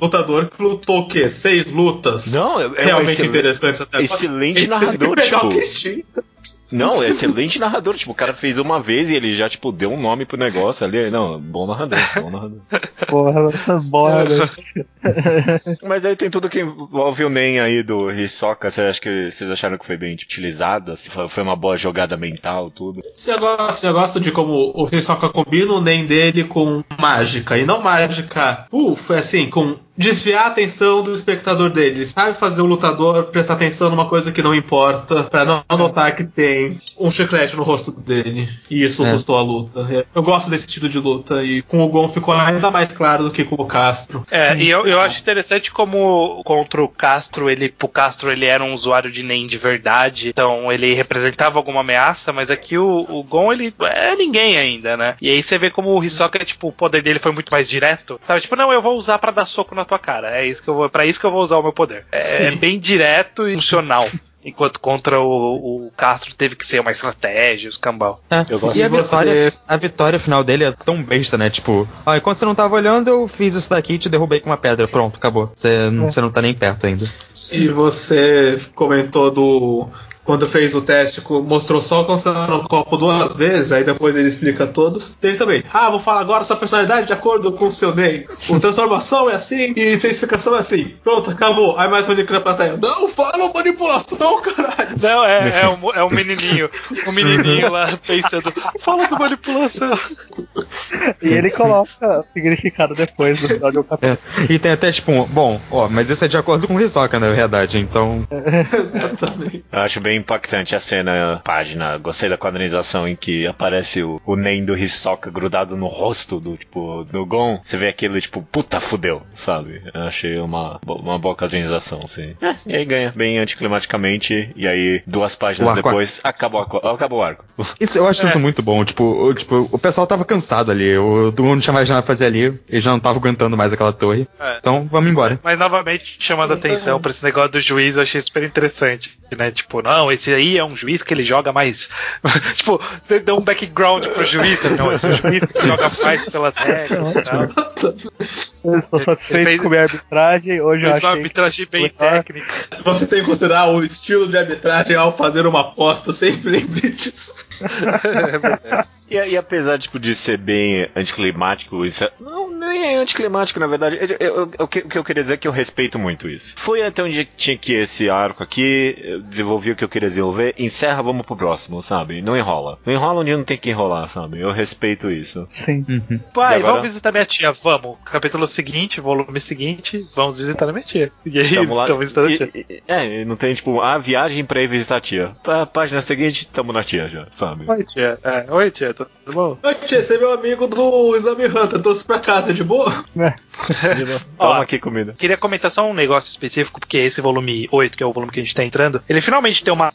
lutador que lutou o quê? Seis lutas? Não, é, é realmente interessantes até agora. excelente Ele teve que narrador, pegar tipo. Não, é excelente narrador. Tipo, o cara fez uma vez e ele já, tipo, deu um nome pro negócio ali. Não, bom narrador, bom narrador. porra, né? [LAUGHS] Mas aí tem tudo que envolve o NEM aí do Hisoka. Você acha que vocês acharam que foi bem tipo, foi uma boa jogada mental, tudo? Você gosta, eu gosto de como o Hisoka combina o NEM dele com mágica. E não mágica, ufa, assim, com desviar a atenção do espectador dele. Ele sabe fazer o lutador prestar atenção numa coisa que não importa, pra não notar que tem um chiclete no rosto dele. E isso É. custou a luta. Eu gosto desse estilo de luta. E com o Gon ficou ainda mais claro do que com o Castro. É, e eu, eu acho interessante como contra o Castro, ele, pro Castro ele era um usuário de NEM de verdade, então ele representava alguma ameaça, mas aqui o, o Gon ele é ninguém ainda, né? E aí você vê como o Hisoka, tipo, o poder dele foi muito mais direto, sabe? Tipo, não, eu vou usar pra dar soco na tua cara, é isso que eu vou, pra isso que eu vou usar o meu poder. É, é bem direto e funcional. Enquanto contra o, o Castro teve que ser uma estratégia, os cambal. É, Eu gosto e a vitória, a vitória final dele é tão besta, né? Tipo, ó, enquanto você não tava olhando, eu fiz isso daqui e te derrubei com uma pedra. Pronto, acabou. Você, não- você não tá nem perto ainda. E você comentou do. Quando fez o teste, mostrou só concentrando no copo duas vezes, aí depois ele explica todos. Teve também. Ah, vou falar agora sua personalidade de acordo com o seu name. O transformação é assim e intensificação é assim. Pronto, acabou. Aí mais maníaco na plateia. Não fala manipulação, caralho! Não, é, é, um, é um menininho. Um menininho lá pensando, fala do manipulação. E ele coloca significado depois do final de um capítulo. [LAUGHS] É, e tem até tipo, um, bom, ó, mas isso é de acordo com o Hisoka, na verdade, então. [LAUGHS] Exatamente. Eu acho bem impactante a cena, página. Gostei da quadrinização em que aparece o, o Nen do Hisoka grudado no rosto do, tipo, do Gon. Você vê aquilo, tipo, puta, fudeu, sabe? Eu achei uma, uma boa quadrinização, sim. É, e aí ganha bem anticlimaticamente, e aí duas páginas depois acabou, a acabou o arco. [LAUGHS] Isso, eu acho isso muito bom. Tipo, o, tipo, o pessoal tava cansado ali. O, todo mundo não tinha mais nada pra fazer ali. Eles já não estavam aguentando mais aquela torre. É. Então, vamos embora. Mas novamente chamando a atenção pra esse negócio do juiz, eu achei super interessante, né? Tipo, não, esse aí é um juiz que ele joga mais. [LAUGHS] tipo, você deu um background pro juiz, né? não, esse é um juiz que joga mais pelas regras e tal. Eu estou satisfeito fez- com a minha arbitragem. Hoje eu Fez uma arbitragem bem técnica. Você tem que considerar o estilo de arbitragem ao fazer uma aposta, sempre lembre disso. E, e apesar tipo, de ser bem anticlimático, isso é, não, nem é anticlimático, na verdade. Eu- eu- eu- o, que, o que eu queria dizer é que eu respeito muito isso. Foi até onde tinha que ir esse arco aqui, eu desenvolvi o que eu queria desenvolver, encerra, vamos pro próximo, sabe? Não enrola. Não enrola onde não tem que enrolar, sabe? Eu respeito isso. Sim. Pai, E agora? vamos visitar minha tia, vamos. Capítulo seguinte, volume seguinte, vamos visitar a minha tia. E aí, Tamo lá. estamos visitando a tia. E- e- é, não tem tipo, a viagem pra ir visitar a tia. Pá- página seguinte, tamo na tia já, sabe? Oi, tia. É, oi, tia, tudo bom? Oi, tia, você é meu amigo do Exame Hunter, trouxe pra casa, de boa? [LAUGHS] Toma Ó, aqui comida. Queria comentar só um negócio específico, porque esse volume 8, que é o volume que a gente tá entrando, ele finalmente tem uma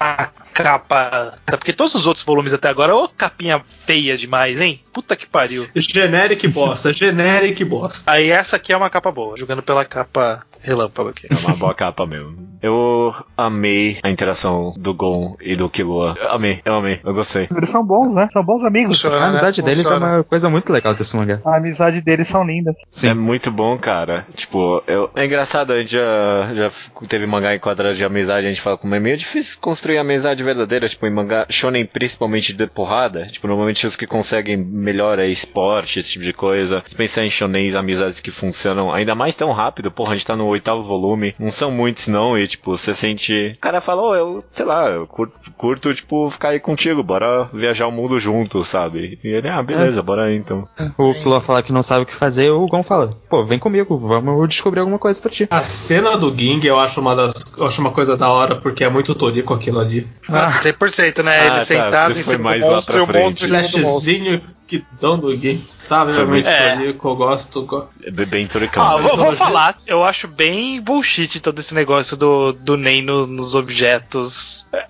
capa. Porque todos os outros volumes até agora, ô capinha feia demais, hein? Puta que pariu. Generic bosta, generic bosta. Aí essa aqui é uma capa boa, jogando pela capa relâmpago aqui. É uma boa capa mesmo. Eu amei a interação do Gon e do Killua. Eu amei, eu amei, eu gostei. Eles são bons, né? São bons amigos. Funciona, A amizade né? deles é Funciona. uma coisa muito legal desse mangá. A amizade deles são lindas. Sim. É muito bom, cara. Tipo, eu... é engraçado, a gente já, já teve mangá em quadrados de amizade, a gente fala como é meio difícil construir amizade verdadeira, tipo, em mangá shonen principalmente de porrada. Tipo, normalmente os que conseguem melhor é esporte, esse tipo de coisa. Se pensar em shonens, amizades que funcionam ainda mais tão rápido, porra, a gente tá no oitavo volume, não são muitos não, e tipo, você sente... O cara fala, ô, eu, sei lá, eu curto, curto, tipo, ficar aí contigo, bora viajar o mundo junto, sabe? E ele, ah, beleza, bora aí então. O Kilo fala que não sabe o que fazer, o Gon fala, pô, vem comigo, vamos descobrir alguma coisa pra ti. A cena do Ging eu acho uma das. Eu acho uma coisa da hora, porque é muito torico aquilo ali. Nossa, 100%, né? Ah, Ele tá, sentado em cima do lá monstro pra e frente. do monstro. Flashzinho que dão do Ging. Tá realmente É. torico, eu gosto. go- É bem turicão. Ah, vou, vou falar, eu acho bem bullshit todo esse negócio do, do NEM no- nos objetos. É,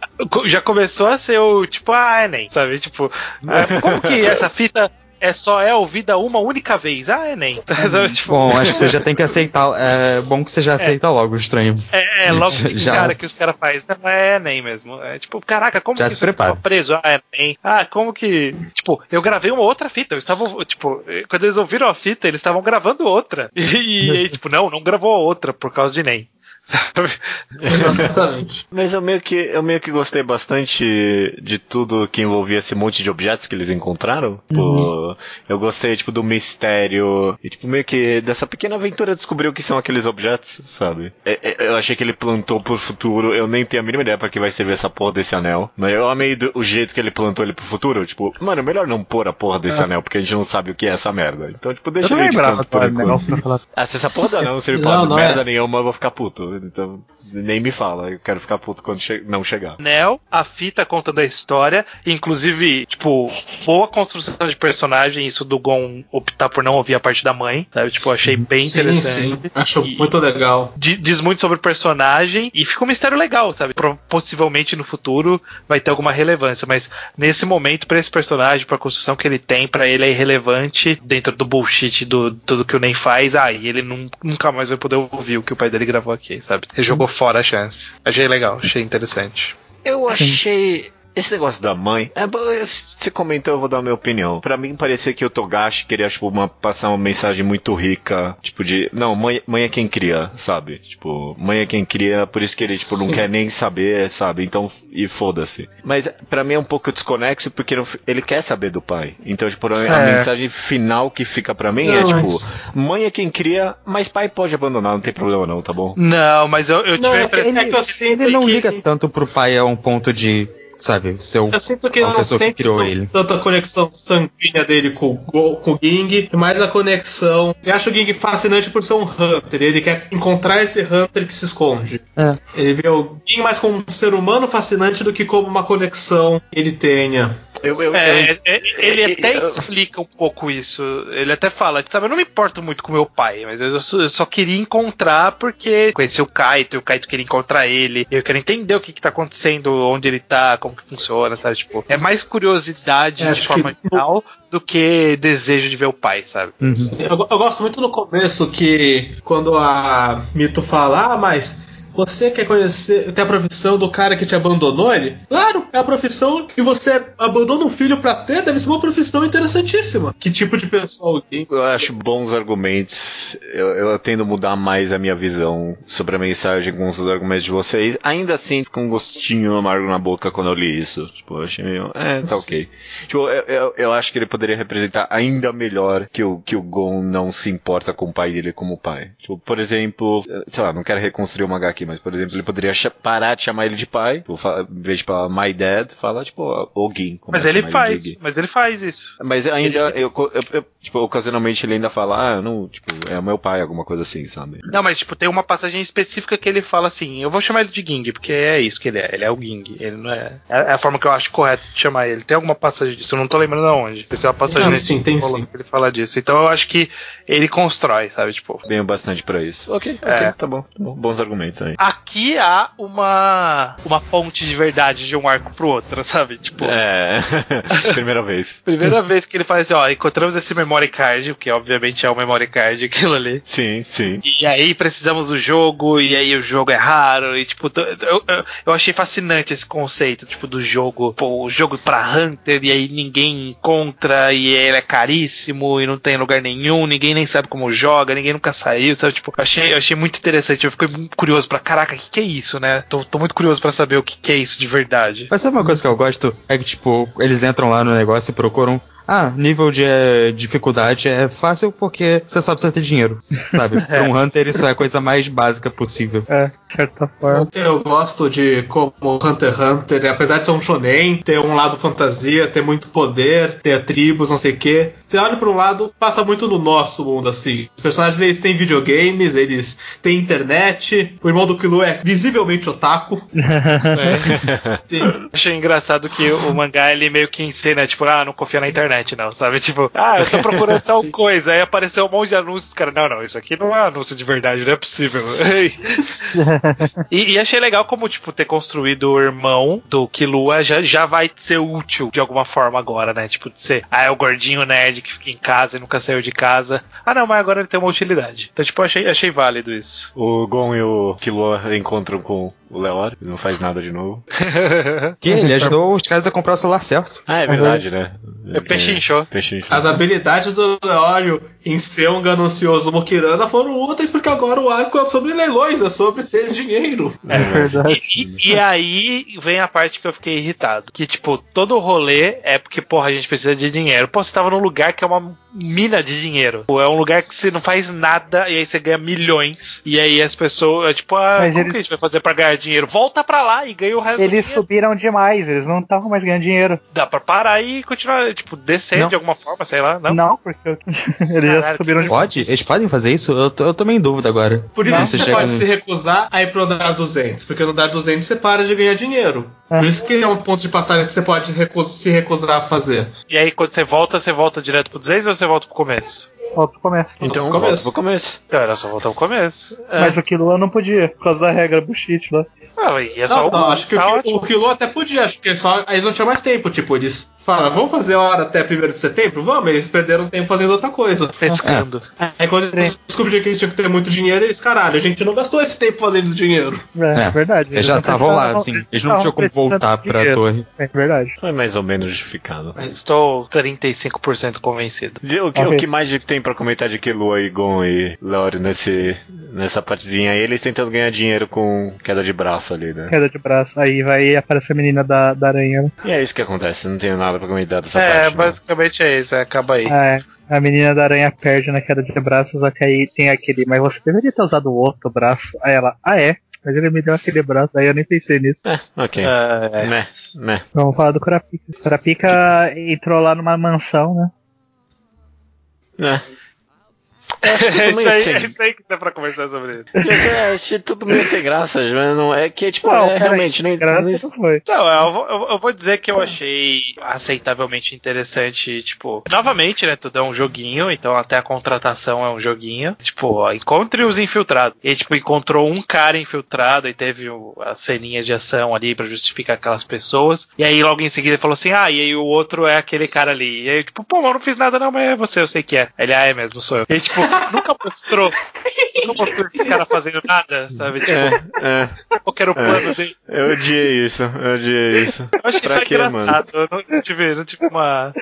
Já começou a ser o tipo, ah, é NEM, sabe? Tipo, é, como que [LAUGHS] essa fita é só é ouvida uma única vez? Ah, é NEM. [LAUGHS] tipo, Bom, acho que você já tem que aceitar, é bom que você já aceita logo o estranho. é, é logo de [LAUGHS] Já- cara que os caras fazem. Não, é NEM mesmo. É tipo, caraca, como Já que prepara. ficou preso? Ah, é NEM. Ah, como que. Tipo, eu gravei uma outra fita. Eu estava, tipo, quando eles ouviram a fita, eles estavam gravando outra. [LAUGHS] E, e aí, tipo, não, não gravou a outra por causa de NEM. Sabe? [LAUGHS] Exatamente. Mas eu meio que eu meio que gostei bastante de tudo que envolvia esse monte de objetos que eles encontraram. Tipo, eu gostei tipo do mistério e tipo meio que dessa pequena aventura descobrir o que são aqueles objetos, sabe? É- é- Eu achei que ele plantou pro futuro. Eu nem tenho a mínima ideia pra que vai servir essa porra desse anel. Mas eu amei do- o jeito que ele plantou ele pro futuro. Tipo, mano, melhor não pôr a porra desse anel porque a gente não sabe o que é essa merda. Então tipo Eu deixa não ele de canto do por enquanto. pra falar. Ah, se essa porra do anel não servir Não, pra não merda é. nenhuma, eu vou ficar puto. Então nem me fala. Eu quero ficar puto quando che- não chegar. Nel, a fita contando a história, inclusive, tipo, boa construção de personagem, isso do Gon optar por não ouvir a parte da mãe, sabe? Tipo, eu achei bem sim, interessante. sim. Acho E- muito legal. Di- Diz muito sobre o personagem e fica um mistério legal, sabe? Pro- Possivelmente no futuro vai ter alguma relevância, mas nesse momento, pra esse personagem, pra construção que ele tem, pra ele é irrelevante dentro do bullshit do tudo que o Nen faz. Ah, e ele nun- nunca mais vai poder ouvir o que o pai dele gravou aqui, sabe? Ele jogou fora a chance. Achei legal, achei interessante. Eu achei. Esse negócio da mãe. É, bom, você comentou, eu vou dar a minha opinião. Pra mim parecia que o Togashi queria, tipo, uma, passar uma mensagem muito rica. Tipo, de. Não, mãe, mãe é quem cria, sabe? Tipo, mãe é quem cria, por isso que ele, tipo, não Sim. quer nem saber, sabe? Então, e foda-se. Mas pra mim é um pouco desconexo porque não- ele quer saber do pai. Então, tipo, a É. mensagem final que fica pra mim é, Não, tipo, mas- mãe é quem cria, mas pai pode abandonar, não tem problema não, tá bom? Não, mas eu, eu tive Não, a é que- impressão. é que eu sinto Ele não que- liga tanto pro pai a um ponto de, sabe, ser o Eu sinto que uma eu não sente criou ele. tanta conexão sanguínea dele com, com o Ging, e mais a conexão. Eu acho o Ging fascinante por ser um Hunter. Ele quer encontrar esse Hunter que se esconde. É. Ele vê o Ging mais como um ser humano fascinante do que como uma conexão que ele tenha. Eu, eu, É, eu- é, ele até eu- explica um pouco isso. Ele até fala, sabe, eu não me importo muito com meu pai, mas eu só, eu só queria encontrar porque conheci o Kaito, e o Kaito queria encontrar ele. Eu quero entender o que, que tá acontecendo, onde ele tá, como que funciona, sabe? Tipo, é mais curiosidade É, de forma que- geral do que desejo de ver o pai, sabe? Uhum. Eu, eu gosto muito no começo que quando a Mito fala, ah, mas você quer conhecer, ter a profissão do cara que te abandonou ele? Claro, é a profissão que você abandona um filho pra ter, deve ser uma profissão interessantíssima. Que tipo de pessoa alguém? Eu acho bons argumentos. Eu, eu tendo mudar mais a minha visão sobre a mensagem com os argumentos de vocês. Ainda assim, fica um gostinho amargo na boca quando eu li isso. Tipo, eu achei meio. É, tá ok. Tipo, eu, eu, eu acho que ele poderia representar ainda melhor que o, que o Gon não se importa com o pai dele como pai. Tipo, por exemplo, sei lá, não quero reconstruir o HQ, mas por exemplo, ele poderia parar de chamar ele de pai. Tipo, fa- em vez de falar my dad, fala tipo, Gin. Mas a ele faz, mas ele faz isso. Mas ainda, eu, eu- eu- tipo, ocasionalmente ele ainda fala, ah, não, tipo, é o meu pai, alguma coisa assim, sabe? Não, mas tipo, tem uma passagem específica que ele fala assim: eu vou chamar ele de Ging, porque é isso que ele é. Ele é o Ging. Ele não é. É a forma que eu acho correta de chamar ele. Tem alguma passagem disso, eu não tô lembrando aonde. Tem uma passagem Não, nesse sim, tem sim. que ele fala disso. Então eu acho que ele constrói, sabe? Tipo. Venho bastante pra isso. Ok, ok, É. tá bom, tá bom. Bons argumentos aí. Aqui há uma uma ponte de verdade de um arco pro outro, [LAUGHS] sabe? Tipo, É, [LAUGHS] primeira vez. primeira vez que ele faz assim, ó, encontramos esse memory card, que obviamente é o memory card [LAUGHS] aquilo ali. Sim, sim. E aí precisamos do jogo, e aí o jogo é raro, e tipo, eu, eu, eu achei fascinante esse conceito, tipo, do jogo, pô, o jogo pra Hunter, e aí ninguém encontra, e ele é caríssimo, e não tem lugar nenhum, ninguém nem sabe como joga, ninguém nunca saiu, sabe? Tipo, achei, achei muito interessante, eu fiquei muito curioso pra, caraca, o que, que é isso, né? Tô, tô muito curioso pra saber o que, que é isso de verdade. Mas sabe uma coisa que eu gosto? É que, tipo, eles entram lá no negócio e procuram. Ah, nível de eh, dificuldade é fácil porque você só precisa ter dinheiro, sabe? [LAUGHS] Pra um Hunter isso é a coisa mais básica possível. É, de certa forma. Eu gosto de como Hunter x Hunter, apesar de ser um shonen, ter um lado fantasia, ter muito poder, ter tribos, não sei o quê. Você olha para um lado, passa muito no nosso mundo, assim. Os personagens, eles têm videogames, eles têm internet. O irmão do Kilo é visivelmente otaku. [LAUGHS] Sim. [LAUGHS] Achei engraçado que o mangá ele meio que ensina, tipo, ah, não confia na internet, não, sabe? Tipo, ah, eu tô procurando [LAUGHS] tal coisa, aí apareceu um monte de anúncios, cara, não, não, isso aqui não é anúncio de verdade, não é possível. [LAUGHS] e, e achei legal como, tipo, ter construído o irmão do Killua já, já vai ser útil de alguma forma agora, né? Tipo, de ser, ah, é o gordinho nerd que fica em casa e nunca saiu de casa. Ah, não, mas agora ele tem uma utilidade. Então, tipo, achei, achei válido isso. O Gon e o Killua encontram com o Leor, ele não faz nada de novo. [LAUGHS] Que ele ajudou os caras a comprar o celular certo. Ah, é verdade, né? Eu pensei Pechinchou. Pechinchou. As habilidades do Leório em ser um ganancioso Mokirana foram úteis porque agora o arco é sobre leilões, é sobre ter dinheiro. É verdade. E, e aí vem a parte que eu fiquei irritado. Que, tipo, todo o rolê é porque, porra, a gente precisa de dinheiro. Pô, você tava num lugar que é uma mina de dinheiro. Pô, é um lugar que você não faz nada e aí você ganha milhões. E aí as pessoas, é tipo, ah, Mas como eles- que a gente vai fazer pra ganhar dinheiro? Volta pra lá e ganha o resto Eles subiram demais, eles não estavam mais ganhando dinheiro. Dá pra parar e continuar, tipo, descer Não. de alguma forma, sei lá. Não. Não, porque eu- [LAUGHS] eles já Caralho, subiram demais. Pode? Eles podem fazer isso? Eu tô, eu tô meio em dúvida agora. Por isso Não, você você pode no- se recusar a ir pro andar 200, porque no andar 200 você para de ganhar dinheiro. É. Por isso que é um ponto de passagem que você pode recu- se recusar a fazer. E aí quando você volta, você volta direto pro 200 ou você volta pro começo? Volta pro começo. Então, Começo. volta pro começo. Não, era só voltar pro começo. É. Mas o Killua não podia, por causa da regra bullshit lá. Ah, e é só Não, o- não, acho que tá o, o Kilo até podia, acho que eles, falam, eles não tinham mais tempo. Tipo, eles falam, vamos fazer a hora até 1 de setembro? Vamos, eles perderam tempo fazendo outra coisa. pescando. Aí quando eles descobriram que eles tinham que ter muito dinheiro, eles, caralho, a gente não gastou esse tempo fazendo dinheiro. É, É, verdade. Eles já não estavam lá, assim. Eles não tinham como voltar de pra dinheiro. torre. É verdade. Foi mais ou menos justificado. Estou 35% convencido. O que, Ok. o que mais tem pra comentar de Killua e Gon e Leori nesse, nessa partezinha aí? Eles tentando ganhar dinheiro com queda de braço ali, né? Queda de braço. Aí vai aparecer a menina da, da aranha. né? E é isso que acontece, não tenho nada pra comentar dessa é, parte. não. basicamente é isso, é, acaba aí. É, a menina da aranha perde na queda de braço, só que aí tem aquele, mas você deveria ter usado o outro braço. Aí ela, ah é? Mas ele me deu aquele braço, aí eu nem pensei nisso. É, ok. É, Né, né. Vamos falar do Kurapika. Kurapika entrou lá numa mansão, né? É. é, tudo meio isso aí, sem- é isso aí que dá pra conversar sobre isso. Eu achei tudo meio sem graça, mas não é que, tipo, Não, é, realmente, nem, Graças nem- não foi. Não, eu vou, eu- vou dizer que eu achei aceitavelmente interessante, tipo, novamente, né, tudo é um joguinho, então até a contratação é um joguinho. Tipo, ó, encontre os infiltrados. E tipo, encontrou um cara infiltrado e teve o- a ceninha de ação ali pra justificar aquelas pessoas. E aí logo em seguida ele falou assim: "Ah, e aí o outro é aquele cara ali". E aí tipo, pô, mas eu não fiz nada não, mas é você, eu sei que é. Ele, ah, é mesmo, sou eu. E aí, tipo, nunca mostrou, nunca mostrou esse cara fazendo nada, sabe? Tipo, É, é, qual que era o plano dele? eu odiei isso, eu odiei isso. Eu acho que Pra isso é quê, engraçado. Eu não, não tive, não tive uma.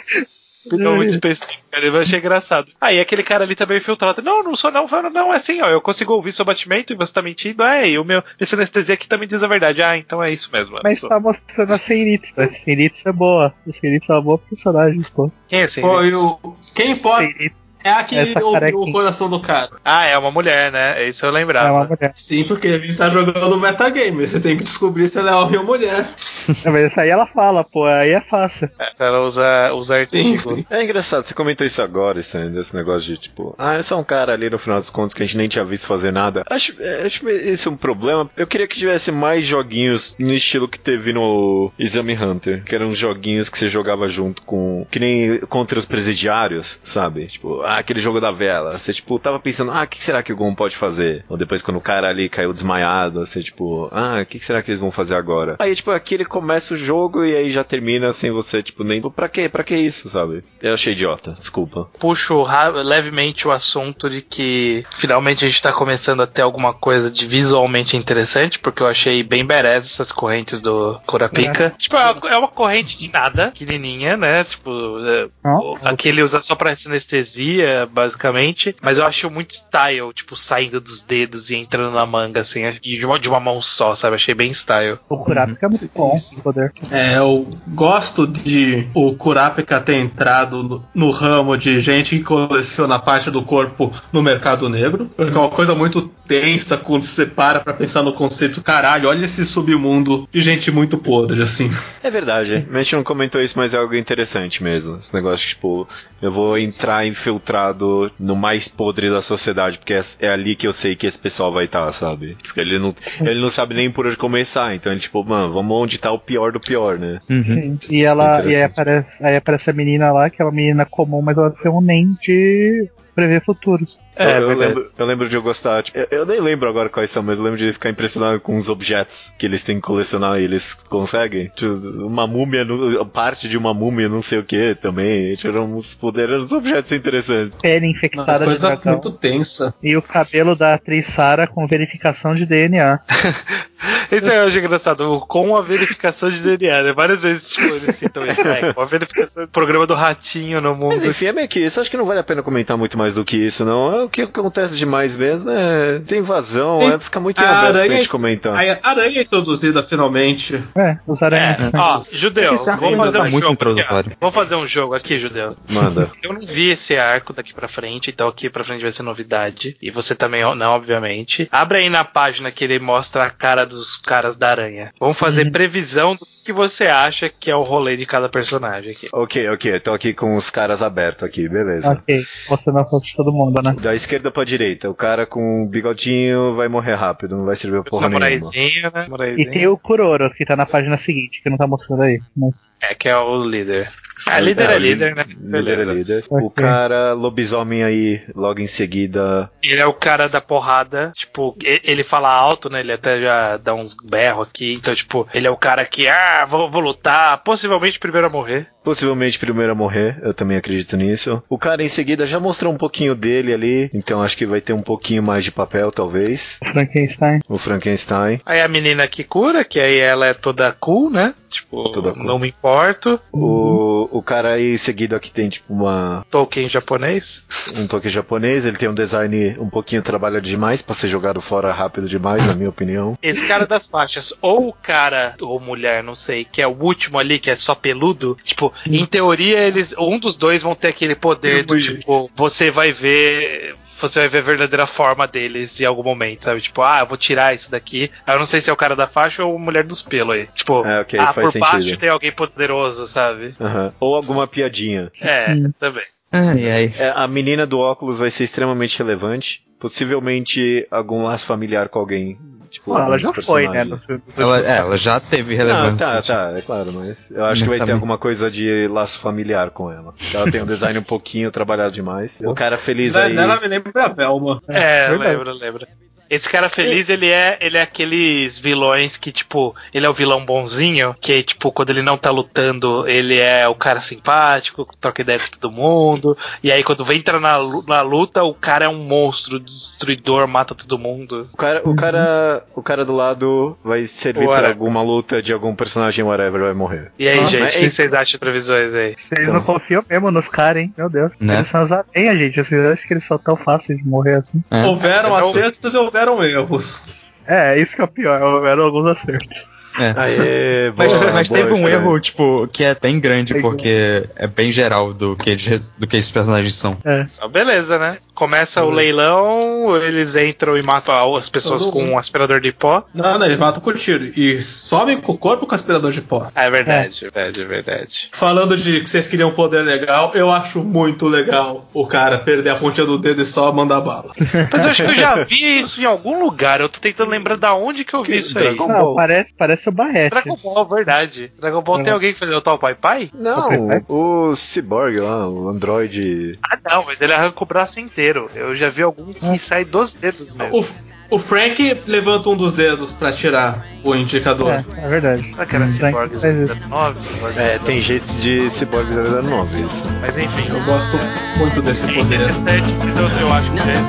Opinião muito específica, eu achei engraçado. Ah, e aquele cara ali também infiltrado. Não, não sou não, não, não, é assim, ó. Eu consigo ouvir seu batimento e você tá mentindo. É, e o meu. Esse anestesia aqui também diz a verdade. Ah, então é isso mesmo. eu Mas sou- tá mostrando a Seiritsu. A Seiritsu é boa. A Seiritsu é uma boa personagem, pô. Quem é esse? Pô, e o- quem Seiritsu é a que Essa carequinha. o coração do cara. Ah, é uma mulher, né? Isso eu é uma lembrava. mulher. Sim, porque a gente tá jogando metagame. Você tem que descobrir se ela é homem ou mulher. [LAUGHS] É, Mas isso aí ela fala, pô, aí é fácil. Ela usa, usa Sim, sim. É engraçado, você comentou isso agora, Stan, desse negócio de tipo, ah, é só um cara ali no final dos contos que a gente nem tinha visto fazer nada. Acho, é, acho esse um problema. Eu queria que tivesse mais joguinhos no estilo que teve no Exame Hunter, que eram joguinhos que você jogava junto com. que nem contra os presidiários, sabe? Tipo, ah, aquele jogo da vela. Você, tipo, tava pensando, ah, o que será que o Gon pode fazer? Ou depois quando o cara ali caiu desmaiado, você, tipo, ah, o que será que eles vão fazer agora? Aí, tipo, aqui ele começa o jogo e aí já termina sem você, tipo, nem. Pra quê? Pra que isso, sabe? Eu achei idiota, desculpa. puxo levemente o assunto de que finalmente a gente tá começando a ter alguma coisa de visualmente interessante, porque eu achei bem badass essas correntes do Kurapika. Tipo, é uma, é uma corrente de nada, pequenininha, né? Tipo, é, Ó, o- aqui ele usa só pra anestesia, basicamente, mas eu acho muito style, tipo, saindo dos dedos e entrando na manga, assim, de uma, de uma mão só, sabe? Achei bem style. O Kurapika é muito bom, esse poder. É, eu gosto de o Kurapika ter entrado no, no ramo de gente que coleciona parte do corpo no mercado negro, porque é uma coisa muito tensa quando você para pra pensar no conceito, caralho, olha esse submundo de gente muito podre, assim. É verdade, a gente não comentou isso, mas é algo interessante mesmo. Esse negócio, tipo, eu vou entrar infiltrado no mais podre da sociedade, porque é, é ali que eu sei que esse pessoal vai estar, sabe? Porque ele não, ele não sabe nem por onde começar, então ele, tipo, mano, vamos onde tá o pior do pior, né? Sim. E ela. E aí aparece, aí aparece a menina lá, que é uma menina comum, mas ela tem um NEM de prever futuros. É, eu, eu lembro, eu lembro de eu gostar, tipo, eu, eu nem lembro agora quais são, mas eu lembro de ficar impressionado com os objetos que eles têm que colecionar e eles conseguem. Tipo, uma múmia, parte de uma múmia, não sei o que também. Tiram uns poderes, uns objetos interessantes. Pele infectada de coisa dragão. muito tensa. E o cabelo da atriz Sarah com verificação de DNA. Esse [LAUGHS] eu acho engraçado, com a verificação de DNA, né? Várias vezes, tipo, eles citam isso, né? Com a verificação do programa do ratinho no mundo. Mas enfim, é meio que isso. Acho que não vale a pena comentar muito mais do que isso, não. É o que acontece demais mesmo é. Tem invasão, Tem- é, fica muito aberto pra gente comentar. a aranha é introduzida finalmente. É, os É, aranhas. ó, judeu, arco vamos fazer tá um muito jogo aqui. Vamos fazer um jogo aqui, judeu. Manda. [LAUGHS] Eu não vi esse arco daqui pra frente, então aqui pra frente vai ser novidade. E você também não, obviamente. Abre aí na página que ele mostra a cara dos caras da aranha. Vamos fazer previsão do que você acha que é o rolê de cada personagem aqui. ok, ok. Eu tô aqui com os caras abertos aqui, beleza. Ok, você não fosse todo mundo, né? Da esquerda pra direita, o cara com o bigodinho vai morrer rápido, não vai servir pra porra nenhuma. Samuraizinho, né? E tem o Kuroro, que tá na página seguinte, que não tá mostrando aí. Mas. É, que é o líder. Ah, líder é, líder, né? Líder é Beleza. líder. Ok. O cara lobisomem aí, logo em seguida. Ele é o cara da porrada, tipo, ele fala alto, né? Ele até já dá uns berros aqui. Então, tipo, ele é o cara que, ah, vou, vou lutar, possivelmente primeiro a morrer. Possivelmente primeiro a morrer, eu também acredito nisso. O cara em seguida já mostrou um pouquinho dele ali, então acho que vai ter um pouquinho mais de papel, talvez. Frankenstein. O Frankenstein. Aí a menina que cura, que aí ela é toda cool, né? Tipo, Toda cool. não me importo. O, o cara aí em seguida aqui tem tipo uma, Tolkien japonês. um toque japonês, ele tem um design um pouquinho trabalhado demais pra ser jogado fora rápido demais, na minha opinião. Esse cara das faixas, ou o cara, ou mulher, não sei, que é o último ali, que é só peludo, tipo, em teoria, eles. Um dos dois vão ter aquele poder do tipo, você vai ver. Você vai ver a verdadeira forma deles em algum momento, sabe? Tipo, ah, eu vou tirar isso daqui. Eu não sei se é o cara da faixa ou a mulher dos pelos aí. Tipo, É, ok, ah, faz por baixo sentido. tem alguém poderoso, sabe? Aham. Ou alguma piadinha. É, Hum. também. Ai, ai. É, a menina do óculos vai ser extremamente relevante. Possivelmente algum laço familiar com alguém. Tipo, Ah, ela já foi, né? No, no- Ela, é, ela já teve Não, relevância. tá, tá, é claro, mas eu acho que vai ter Também. alguma coisa de laço familiar com ela. Ela tem um design um pouquinho trabalhado demais. [LAUGHS] O cara feliz aí. Ela me lembra a Velma. É, [LAUGHS] lembra, lembra. Esse cara feliz, ele é, ele é aqueles vilões que, tipo, ele é o vilão bonzinho, que, tipo, quando ele não tá lutando, ele é o cara simpático, troca ideia com todo mundo, e aí quando entra na, lu- na luta, o cara é um monstro, destruidor, mata todo mundo. O cara, o cara, o cara do lado vai servir pra Whatever. alguma luta de algum personagem whatever vai morrer. E aí, Ah, gente, mas- o que vocês acham de previsões aí? Vocês não confiam mesmo nos caras, hein? Meu Deus. Né? Eles são as aranhas, gente. Vocês acham que eles são tão fáceis de morrer assim? É. Houveram É, acertos e houveram erros. É, isso que é o pior. Houveram alguns acertos. É. Aê, [LAUGHS] Mas, boa, mas boa teve um erro, tipo, que é bem grande, porque é bem geral do que, eles, do que esses personagens são. É. Então, beleza, né? Começa o leilão, eles entram e matam as pessoas Todo com mundo. um aspirador de pó. Não, não, eles matam com tiro. E sobem com o corpo com aspirador de pó. Ah, é verdade, é verdade, é verdade. Falando de que vocês queriam um poder legal, eu acho muito legal o cara perder a pontinha do dedo e só mandar bala. [LAUGHS] Mas eu acho que eu já vi [LAUGHS] isso em algum lugar. Eu tô tentando lembrar da onde que eu vi isso aí. Não, parece, parece o Barrete. Dragon Ball, verdade. Dragon Ball tem alguém que fazia o tal Pai Pai? Não, o Cyborg lá, o Android. Ah, não, mas ele arranca o braço inteiro. Eu já vi algum que sai dos dedos mesmo. O, o Frank levanta um dos dedos pra tirar o indicador. É, é verdade. Será que era Hum, Cyborg faz isso. 09? Cyborg É, tem jeitos de Cyborg 009, isso. Mas enfim. Eu gosto muito desse É poder. interessante, mas eu, eu acho que é.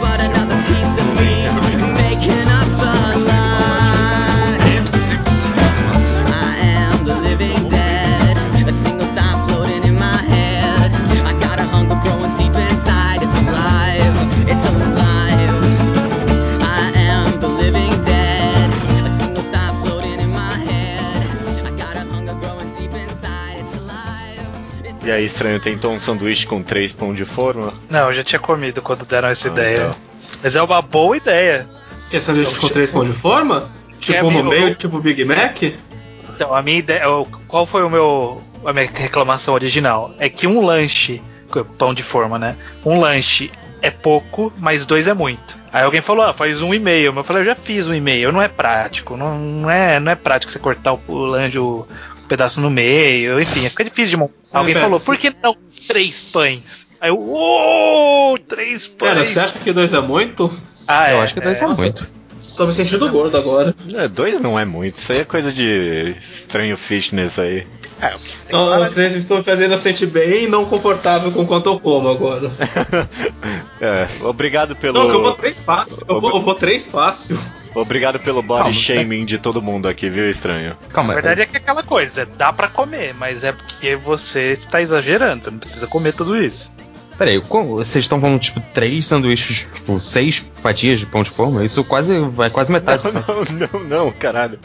E aí, estranho, tentou um sanduíche com três pão de forma? Não, eu já tinha comido quando deram essa Ah, ideia. então. Mas é uma boa ideia. Que essa gente com três pão de forma? Tipo É, no meio, eu- tipo Big Mac? Então, a minha ideia. Qual foi o meu. A minha reclamação original? É que um lanche. Pão de forma, né? Um lanche é pouco, mas dois é muito. Aí alguém falou, ah, faz um e meio. Eu falei, eu já fiz um e meio, não é prático. Não, não é, não é prático você cortar o, o lanche, o pedaço no meio, enfim, fica difícil de montar. Alguém pera, falou, por que não três pães? Aí eu, uou, três pães. Pera, você acha que dois é muito? Ah, Eu é, acho que dois é, Nossa. muito. Tô me sentindo gordo agora. É, dois não é muito, isso aí é coisa de estranho fitness aí. É, Não, vocês estão me fazendo eu sentir bem não confortável com quanto eu como agora. [LAUGHS] É, obrigado pelo. Não, que eu vou três fácil. Eu vou, eu vou três fácil. Obrigado pelo body Calma, shaming de todo mundo aqui, viu, estranho? Calma, Na verdade é que é aquela coisa, dá pra comer, mas é porque você está exagerando, você não precisa comer tudo isso. Peraí, vocês estão falando, tipo, três sanduíches, tipo, seis fatias de pão de forma? Isso quase vai quase metade. sabe? Não, não, não, caralho.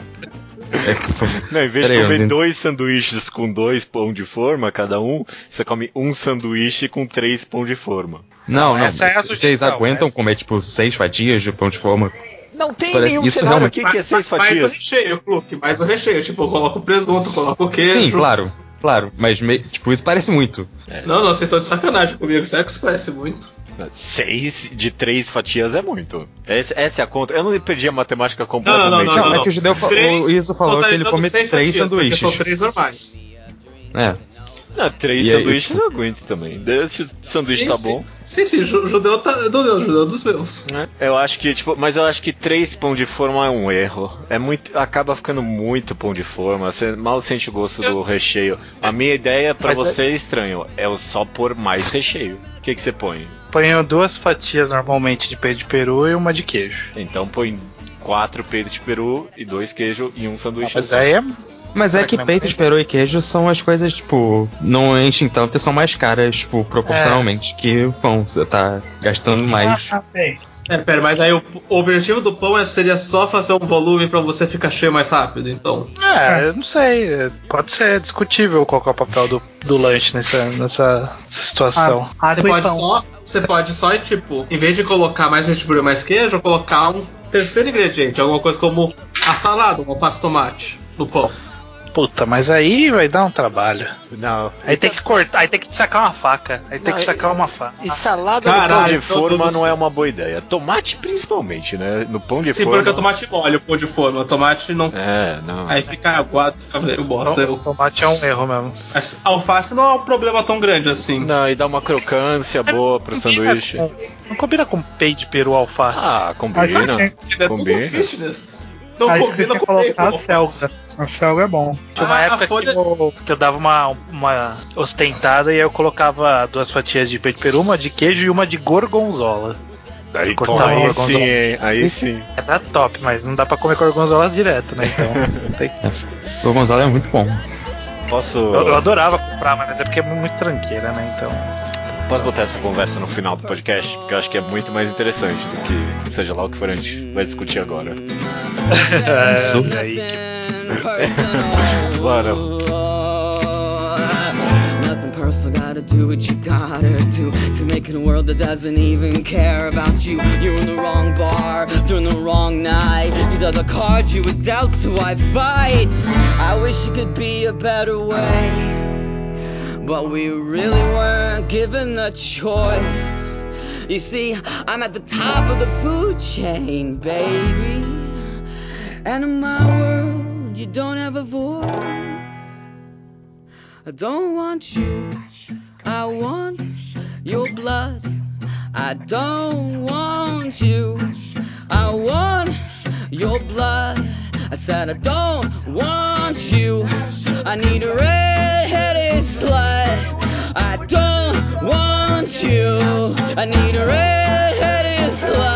É, Não, em vez Peraí, de eu comer entendi. dois sanduíches com dois pão de forma cada um, você come um sanduíche com três pão de forma. Não, não. essa é a vocês aguentam né? comer, tipo, seis fatias de pão de forma? Não tem parece- nenhum isso cenário realmente- aqui que é seis Mais o fatias. recheio, Luke, mais o recheio. Tipo, eu coloco presunto, coloco o queijo. Sim, claro, claro. Mas, me- tipo, isso parece muito. Não, não, vocês estão de sacanagem comigo. Sério que isso parece muito? Seis de três fatias é muito. Essa, essa é a conta. Eu não perdi a matemática Não, completamente. não, não, Não, não. é que o judeu fa- o Iso falou que ele come três fatias, sanduíches. São três normais. É. Não, três E aí, sanduíches tipo- eu aguento também. Se o sanduíche Sim, tá sim. bom. Sim, sim, ju- judeu tá do meu, judeu dos meus. né? Eu acho que, tipo, mas eu acho que três pão de forma é um erro. É muito. Acaba ficando muito pão de forma. Você mal sente o gosto do recheio. A minha ideia pra Mas é- você é estranho. É o só pôr mais recheio. O que, que você põe? Ponho duas fatias normalmente de peito de peru e uma de queijo. Então põe quatro peitos de peru e dois queijos e um sanduíche. Mas aí é. Mas é que que é peito, peru e queijo são as coisas, tipo, não enchem tanto e são mais caras, tipo, proporcionalmente. Que o pão, você tá gastando mais. Ah. É, pera, mas aí o, o objetivo do pão é- seria só fazer um volume pra você ficar cheio mais rápido, então. É, eu não sei. é, Pode ser discutível qual que é o papel do, do lanche nessa, nessa situação. Ah, Você pode pão. só. Você pode só, tipo, em vez de colocar mais vestibular e mais queijo, colocar um terceiro ingrediente, alguma coisa como a salada, um alface tomate no pão. Puta, mas aí vai dar um trabalho. Não. Aí tem que cortar, aí tem que sacar uma faca. Aí tem Não, que sacar uma faca. E salada no pão Caralho, de forma não é uma boa ideia. Tomate principalmente, né? No pão de Sim, forma. porque o tomate molha o pão de forma. O tomate não. É, não. Aí fica aguado, fica meio bosta. Então, Eu- tomate é um erro mesmo. Mas alface não é um problema tão grande assim. Não, e dá uma crocância boa pro sanduíche. Não, não combina com peito de peru alface. Ah, combina. Isso é tudo Combina. fitness. Não Aí você combina com colocar a selga. A selga é bom. Tinha uma Ah, época folha- que, eu, que eu dava uma, uma ostentada e aí eu colocava duas fatias de peito peru, uma de queijo e uma de gorgonzola. Aí, pô, aí sim, gorgonzola. hein? Aí sim. Era top, mas não dá pra comer gorgonzolas direto, né? Então. [LAUGHS] tem- O Gonzalo é muito bom. Posso, eu, eu adorava comprar, mas é porque é muito tranqueira, né? Então. Posso botar essa conversa no final do podcast? Porque eu acho que é muito mais interessante do que seja lá o que for a gente vai discutir agora. É, aí que- [LAUGHS] Bora. Nothing personal, gotta do what you gotta do to make it a world that doesn't even care about you. You're in the wrong bar, during the wrong night. These are the cards you were dealt, so I fight. I wish it could be a better way, but we really weren't given the choice. You see, I'm at the top of the food chain, baby. And in my world, you don't have a voice. I don't want you, I want your blood. I don't want you, I want your blood. I said, I don't want you, I need a red-headed slut. I don't want you. I need a red-headed slut.